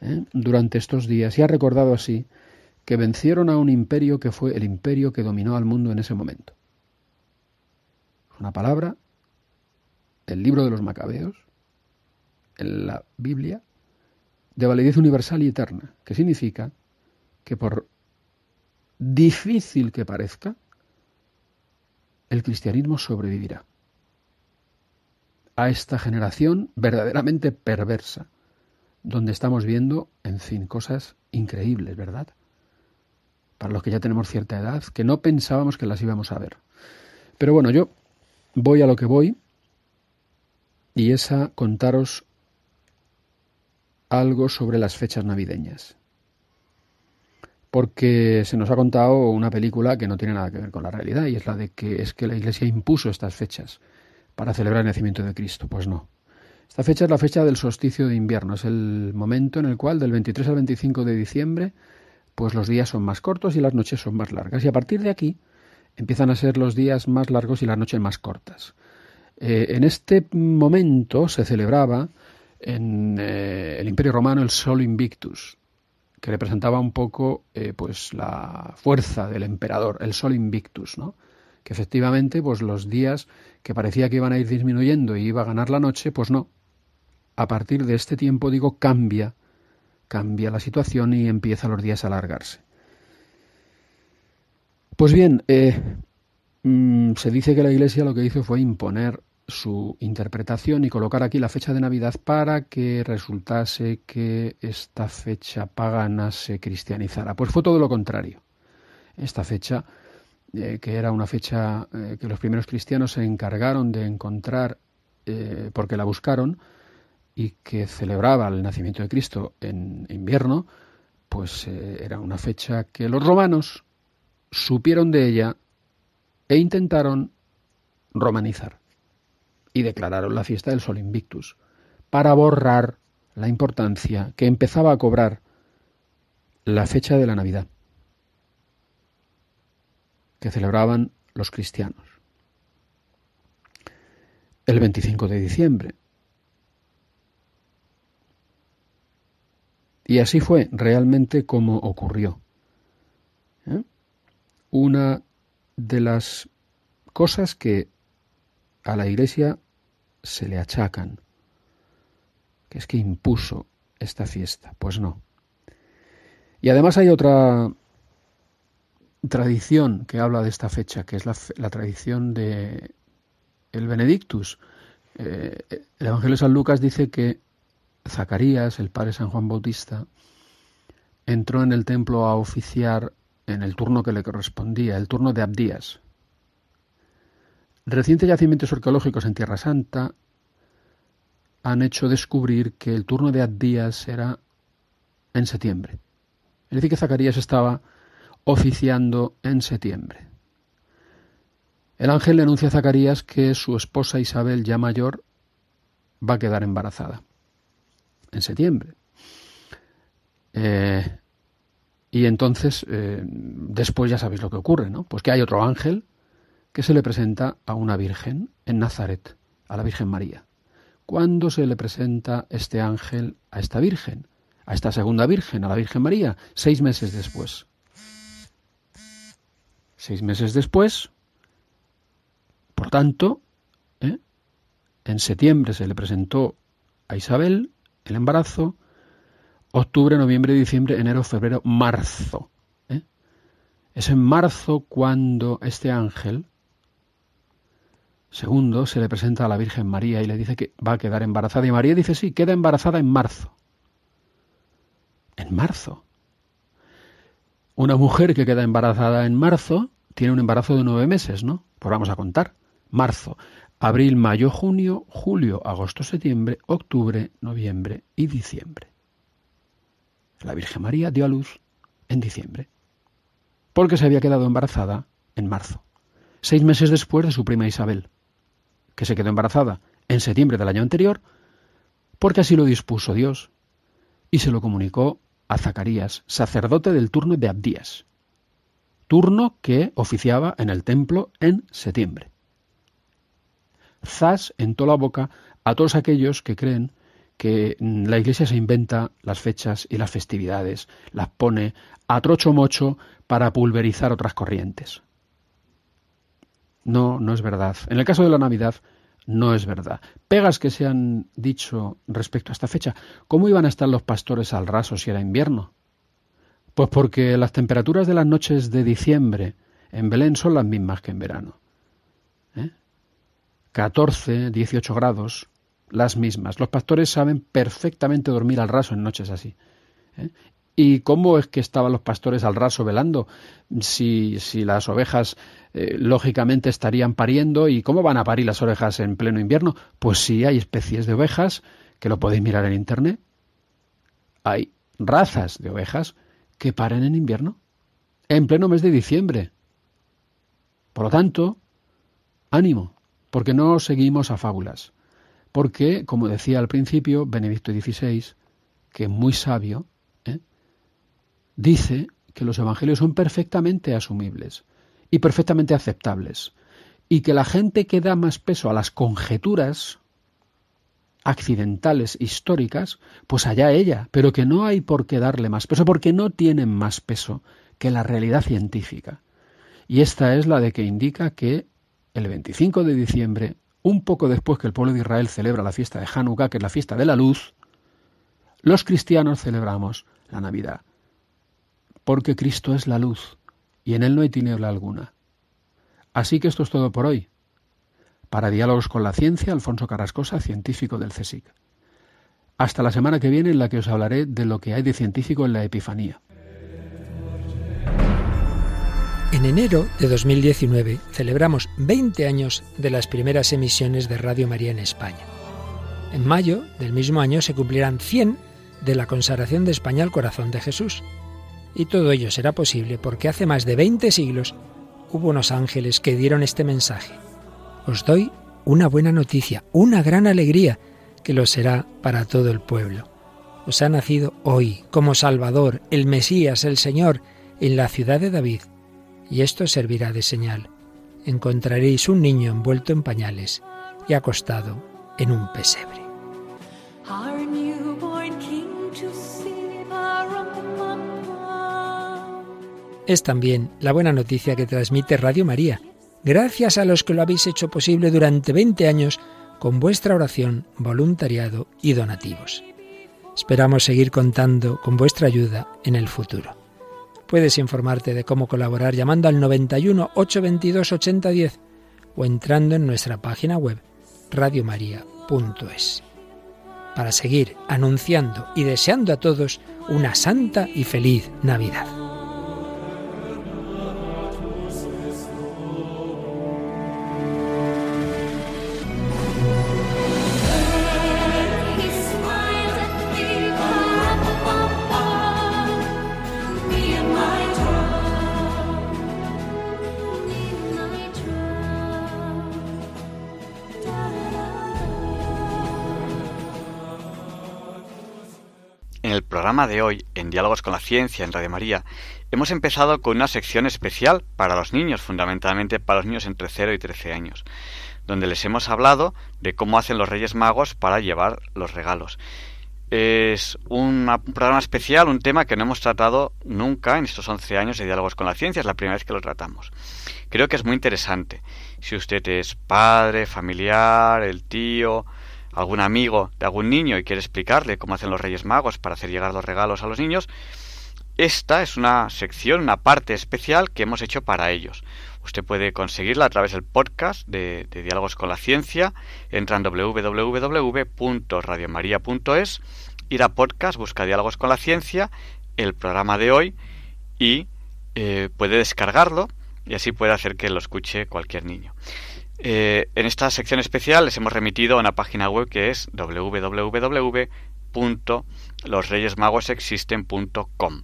¿eh? durante estos días y ha recordado así que vencieron a un imperio que fue el imperio que dominó al mundo en ese momento. Una palabra, el libro de los macabeos, en la Biblia, de validez universal y eterna, que significa que por difícil que parezca, el cristianismo sobrevivirá a esta generación verdaderamente perversa, donde estamos viendo, en fin, cosas increíbles, ¿verdad? Para los que ya tenemos cierta edad, que no pensábamos que las íbamos a ver. Pero bueno, yo voy a lo que voy y es a contaros algo sobre las fechas navideñas. Porque se nos ha contado una película que no tiene nada que ver con la realidad y es la de que es que la Iglesia impuso estas fechas para celebrar el nacimiento de Cristo. Pues no. Esta fecha es la fecha del solsticio de invierno, es el momento en el cual del 23 al 25 de diciembre pues los días son más cortos y las noches son más largas y a partir de aquí empiezan a ser los días más largos y las noches más cortas. Eh, en este momento se celebraba en eh, el Imperio Romano el Sol Invictus, que representaba un poco eh, pues la fuerza del emperador, el Sol Invictus, ¿no? que efectivamente pues los días que parecía que iban a ir disminuyendo y iba a ganar la noche, pues no, a partir de este tiempo, digo, cambia, cambia la situación y empieza los días a alargarse. Pues bien, eh, mm, se dice que la Iglesia lo que hizo fue imponer su interpretación y colocar aquí la fecha de Navidad para que resultase que esta fecha pagana se cristianizara. Pues fue todo lo contrario. Esta fecha, eh, que era una fecha eh, que los primeros cristianos se encargaron de encontrar porque la buscaron, y que celebraba el nacimiento de Cristo en invierno, pues eh, era una fecha que los romanos supieron de ella e intentaron romanizar y declararon la fiesta del Sol Invictus para borrar la importancia que empezaba a cobrar la fecha de la Navidad que celebraban los cristianos. El 25 de diciembre, Y así fue realmente como ocurrió. ¿Eh? Una de las cosas que a la Iglesia se le achacan, que es que impuso esta fiesta. Pues no. Y además hay otra tradición que habla de esta fecha, que es la, tradición de el Benedictus. Eh, el Evangelio de San Lucas dice que Zacarías, el padre San Juan Bautista, entró en el templo a oficiar en el turno que le correspondía, el turno de Abdías. Recientes yacimientos arqueológicos en Tierra Santa han hecho descubrir que el turno de Abdías era en septiembre. Es decir, que Zacarías estaba oficiando en septiembre. El ángel le anuncia a Zacarías que su esposa Isabel, ya mayor, va a quedar embarazada en septiembre. Eh, y entonces, eh, después ya sabéis lo que ocurre, ¿no? Pues que hay otro ángel que se le presenta a una virgen en Nazaret, a la Virgen María. ¿Cuándo se le presenta este ángel a esta virgen? A esta segunda virgen, a la Virgen María, seis meses después. Seis meses después, por tanto, ¿eh? en septiembre se le presentó a Isabel el embarazo, octubre, noviembre, diciembre, enero, febrero, marzo. ¿eh? Es en marzo cuando este ángel, segundo, se le presenta a la Virgen María y le dice que va a quedar embarazada. Y María dice, sí, queda embarazada en marzo. En marzo. Una mujer que queda embarazada en marzo tiene un embarazo de nueve meses, ¿no? Pues vamos a contar. Marzo abril, mayo, junio, julio, agosto, septiembre, octubre, noviembre y diciembre. La Virgen María dio a luz en diciembre, porque se había quedado embarazada en marzo, seis meses después de su prima Isabel, que se quedó embarazada en septiembre del año anterior, porque así lo dispuso Dios, y se lo comunicó a Zacarías, sacerdote del turno de Abdías, turno que oficiaba en el templo en septiembre zas en toda la boca a todos aquellos que creen que la Iglesia se inventa las fechas y las festividades, las pone a trocho mocho para pulverizar otras corrientes. No, no es verdad. En el caso de la Navidad, no es verdad. Pegas que se han dicho respecto a esta fecha. ¿Cómo iban a estar los pastores al raso si era invierno? Pues porque las temperaturas de las noches de diciembre en Belén son las mismas que en verano. 14, 18 grados, las mismas. Los pastores saben perfectamente dormir al raso en noches así. ¿eh? ¿Y cómo es que estaban los pastores al raso velando? Si, si las ovejas eh, lógicamente estarían pariendo, ¿y cómo van a parir las ovejas en pleno invierno? Pues sí, hay especies de ovejas, que lo podéis mirar en internet. Hay razas de ovejas que paren en invierno, en pleno mes de diciembre. Por lo tanto, ánimo, porque no seguimos a fábulas, porque, como decía al principio Benedicto XVI, que es muy sabio, ¿eh? dice que los evangelios son perfectamente asumibles y perfectamente aceptables, y que la gente que da más peso a las conjeturas accidentales históricas, pues allá ella, pero que no hay por qué darle más peso, porque no tienen más peso que la realidad científica. Y esta es la de que indica que el 25 de diciembre, un poco después que el pueblo de Israel celebra la fiesta de Hanukkah, que es la fiesta de la luz, los cristianos celebramos la Navidad, porque Cristo es la luz y en Él no hay tiniebla alguna. Así que esto es todo por hoy. Para Diálogos con la Ciencia, Alfonso Carrascosa, científico del CSIC. Hasta la semana que viene en la que os hablaré de lo que hay de científico en la Epifanía. En enero de 2019 celebramos 20 años de las primeras emisiones de Radio María en España. En mayo del mismo año se cumplirán 100 de la consagración de España al corazón de Jesús. Y todo ello será posible porque hace más de 20 siglos hubo unos ángeles que dieron este mensaje. Os doy una buena noticia, una gran alegría, que lo será para todo el pueblo. Os ha nacido hoy como Salvador, el Mesías, el Señor, en la ciudad de David y esto servirá de señal. Encontraréis un niño envuelto en pañales y acostado en un pesebre. Es también la buena noticia que transmite Radio María, gracias a los que lo habéis hecho posible durante 20 años con vuestra oración, voluntariado y donativos. Esperamos seguir contando con vuestra ayuda en el futuro. Puedes informarte de cómo colaborar llamando al 91 822 8010 o entrando en nuestra página web radiomaria.es. Para seguir anunciando y deseando a todos una santa y feliz Navidad. Programa de hoy, en Diálogos con la Ciencia, en Radio María, hemos empezado con una sección especial para los niños, fundamentalmente para los niños entre 0 y 13 años, donde les hemos hablado de cómo hacen los Reyes Magos para llevar los regalos. Es un, programa especial, un tema que no hemos tratado nunca en estos 11 años de Diálogos con la Ciencia, es la primera vez que lo tratamos. Creo que es muy interesante. Si usted es padre, familiar, el tío, algún amigo de algún niño y quiere explicarle cómo hacen los Reyes Magos para hacer llegar los regalos a los niños, esta es una sección, una parte especial que hemos hecho para ellos. Usted puede conseguirla a través del podcast de, Diálogos con la Ciencia. Entra en www.radiomaria.es, ir a podcast, busca Diálogos con la Ciencia, el programa de hoy y eh, puede descargarlo y así puede hacer que lo escuche cualquier niño. Eh, en esta sección especial les hemos remitido a una página web que es www.losreyesmagosexisten.com.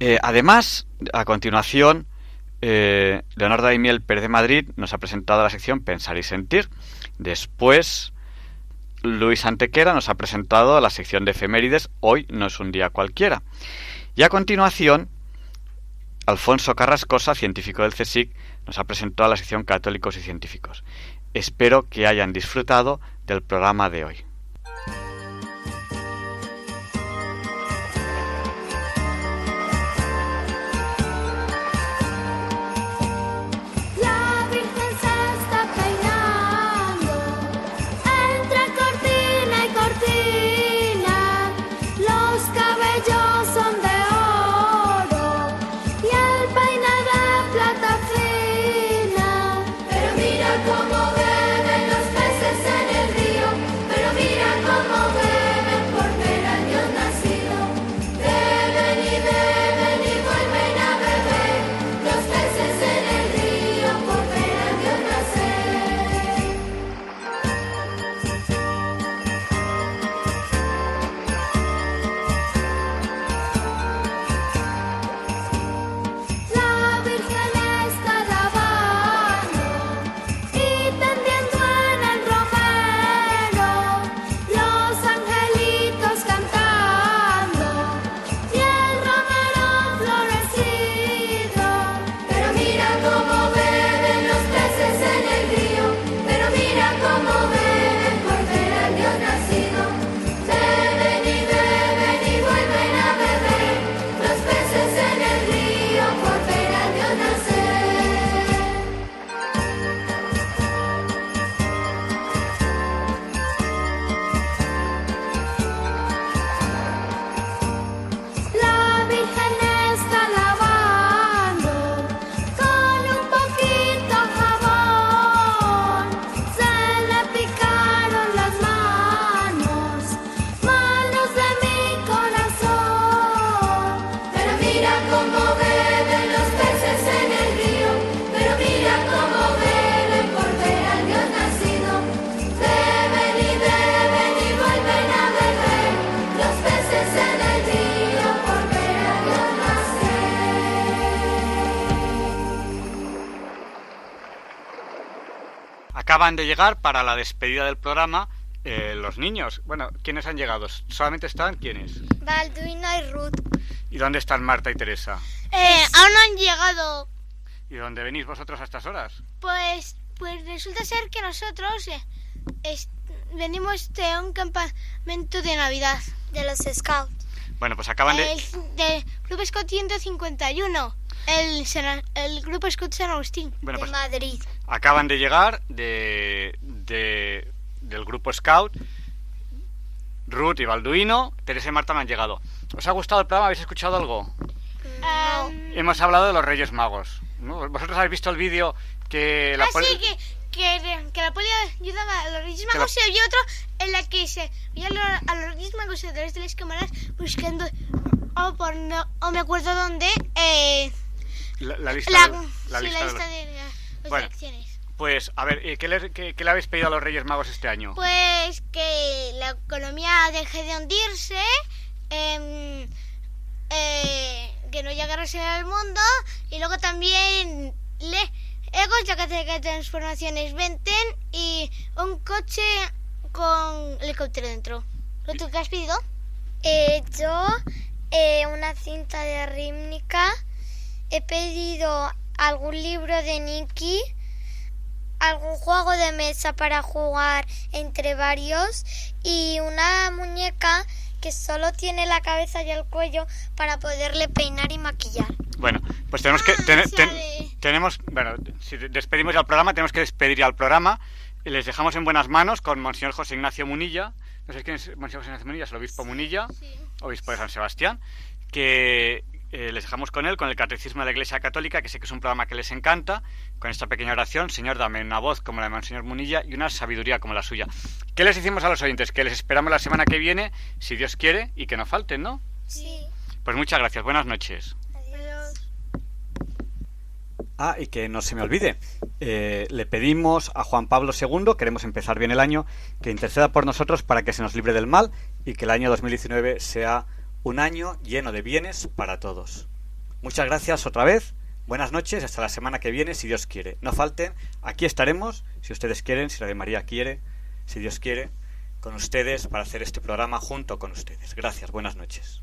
Eh, además, a continuación, eh, Leonardo Daimiel Pérez de Madrid nos ha presentado la sección Pensar y Sentir. Después, Luis Antequera nos ha presentado la sección de efemérides Hoy no es un día cualquiera. Y a continuación, Alfonso Carrascosa, científico del CSIC, nos ha presentado la sección Católicos y Científicos. Espero que hayan disfrutado del programa de hoy. Acaban de llegar para la despedida del programa eh, los niños. Bueno, ¿quiénes han llegado? ¿Solamente están quiénes? Balduino y Ruth. ¿Y dónde están Marta y Teresa? Eh, aún no han llegado. ¿Y dónde venís vosotros a estas horas? Pues, pues resulta ser que nosotros eh, venimos de un campamento de Navidad. De los Scouts. Bueno, pues acaban de... El del Club Scott 151. El, el Grupo Scott San Agustín. Bueno, de pues- Madrid. Acaban de llegar de, de- del grupo Scout. Ruth y Balduino, Teresa y Marta no han llegado. ¿Os ha gustado el programa? ¿Habéis escuchado algo? Hemos hablado de los Reyes Magos. ¿no? ¿Vosotros habéis visto el vídeo que la ah, poli- sí, que, que, que la poli ayudaba a los Reyes Magos la- y había otro en la que se veía a los, Reyes Magos a través de las cámaras buscando, o por no, o me acuerdo dónde, eh, la, la lista, la, de, la sí, lista la de- lista de Bueno. elecciones. Pues, a ver, ¿y ¿qué le, qué- qué le habéis pedido a los Reyes Magos este año? Pues que la economía deje de hundirse, em, eh, que no haya guerras en el mundo y luego también le egos ya que hace que transformaciones venten y un coche con helicóptero dentro. ¿Lo tú qué has pedido? Eh, yo eh, una cinta de rítmica, he pedido algún libro de Nicky, algún juego de mesa para jugar entre varios y una muñeca que solo tiene la cabeza y el cuello para poderle peinar y maquillar. Bueno, pues tenemos que... ten- ten- tenemos, bueno, si de- despedimos ya el programa, tenemos que despedir ya el programa. Y les dejamos en buenas manos con Monseñor José Ignacio Munilla. No sé quién es Monseñor José Ignacio Munilla, es el obispo Munilla, obispo de San Sebastián, que eh, les dejamos con él, con el Catecismo de la Iglesia Católica, que sé que es un programa que les encanta, con esta pequeña oración, Señor, dame una voz como la de Monseñor Munilla y una sabiduría como la suya. ¿Qué les decimos a los oyentes? Que les esperamos la semana que viene, si Dios quiere, y que no falten, ¿no? Sí. Pues muchas gracias, buenas noches. Ah, y que no se me olvide, eh, le pedimos a Juan Pablo II, queremos empezar bien el año, que interceda por nosotros para que se nos libre del mal y que el año 2019 sea un año lleno de bienes para todos. Muchas gracias otra vez, buenas noches, hasta la semana que viene, si Dios quiere. No falten, aquí estaremos, si ustedes quieren, si la de María quiere, si Dios quiere, con ustedes para hacer este programa junto con ustedes. Gracias, buenas noches.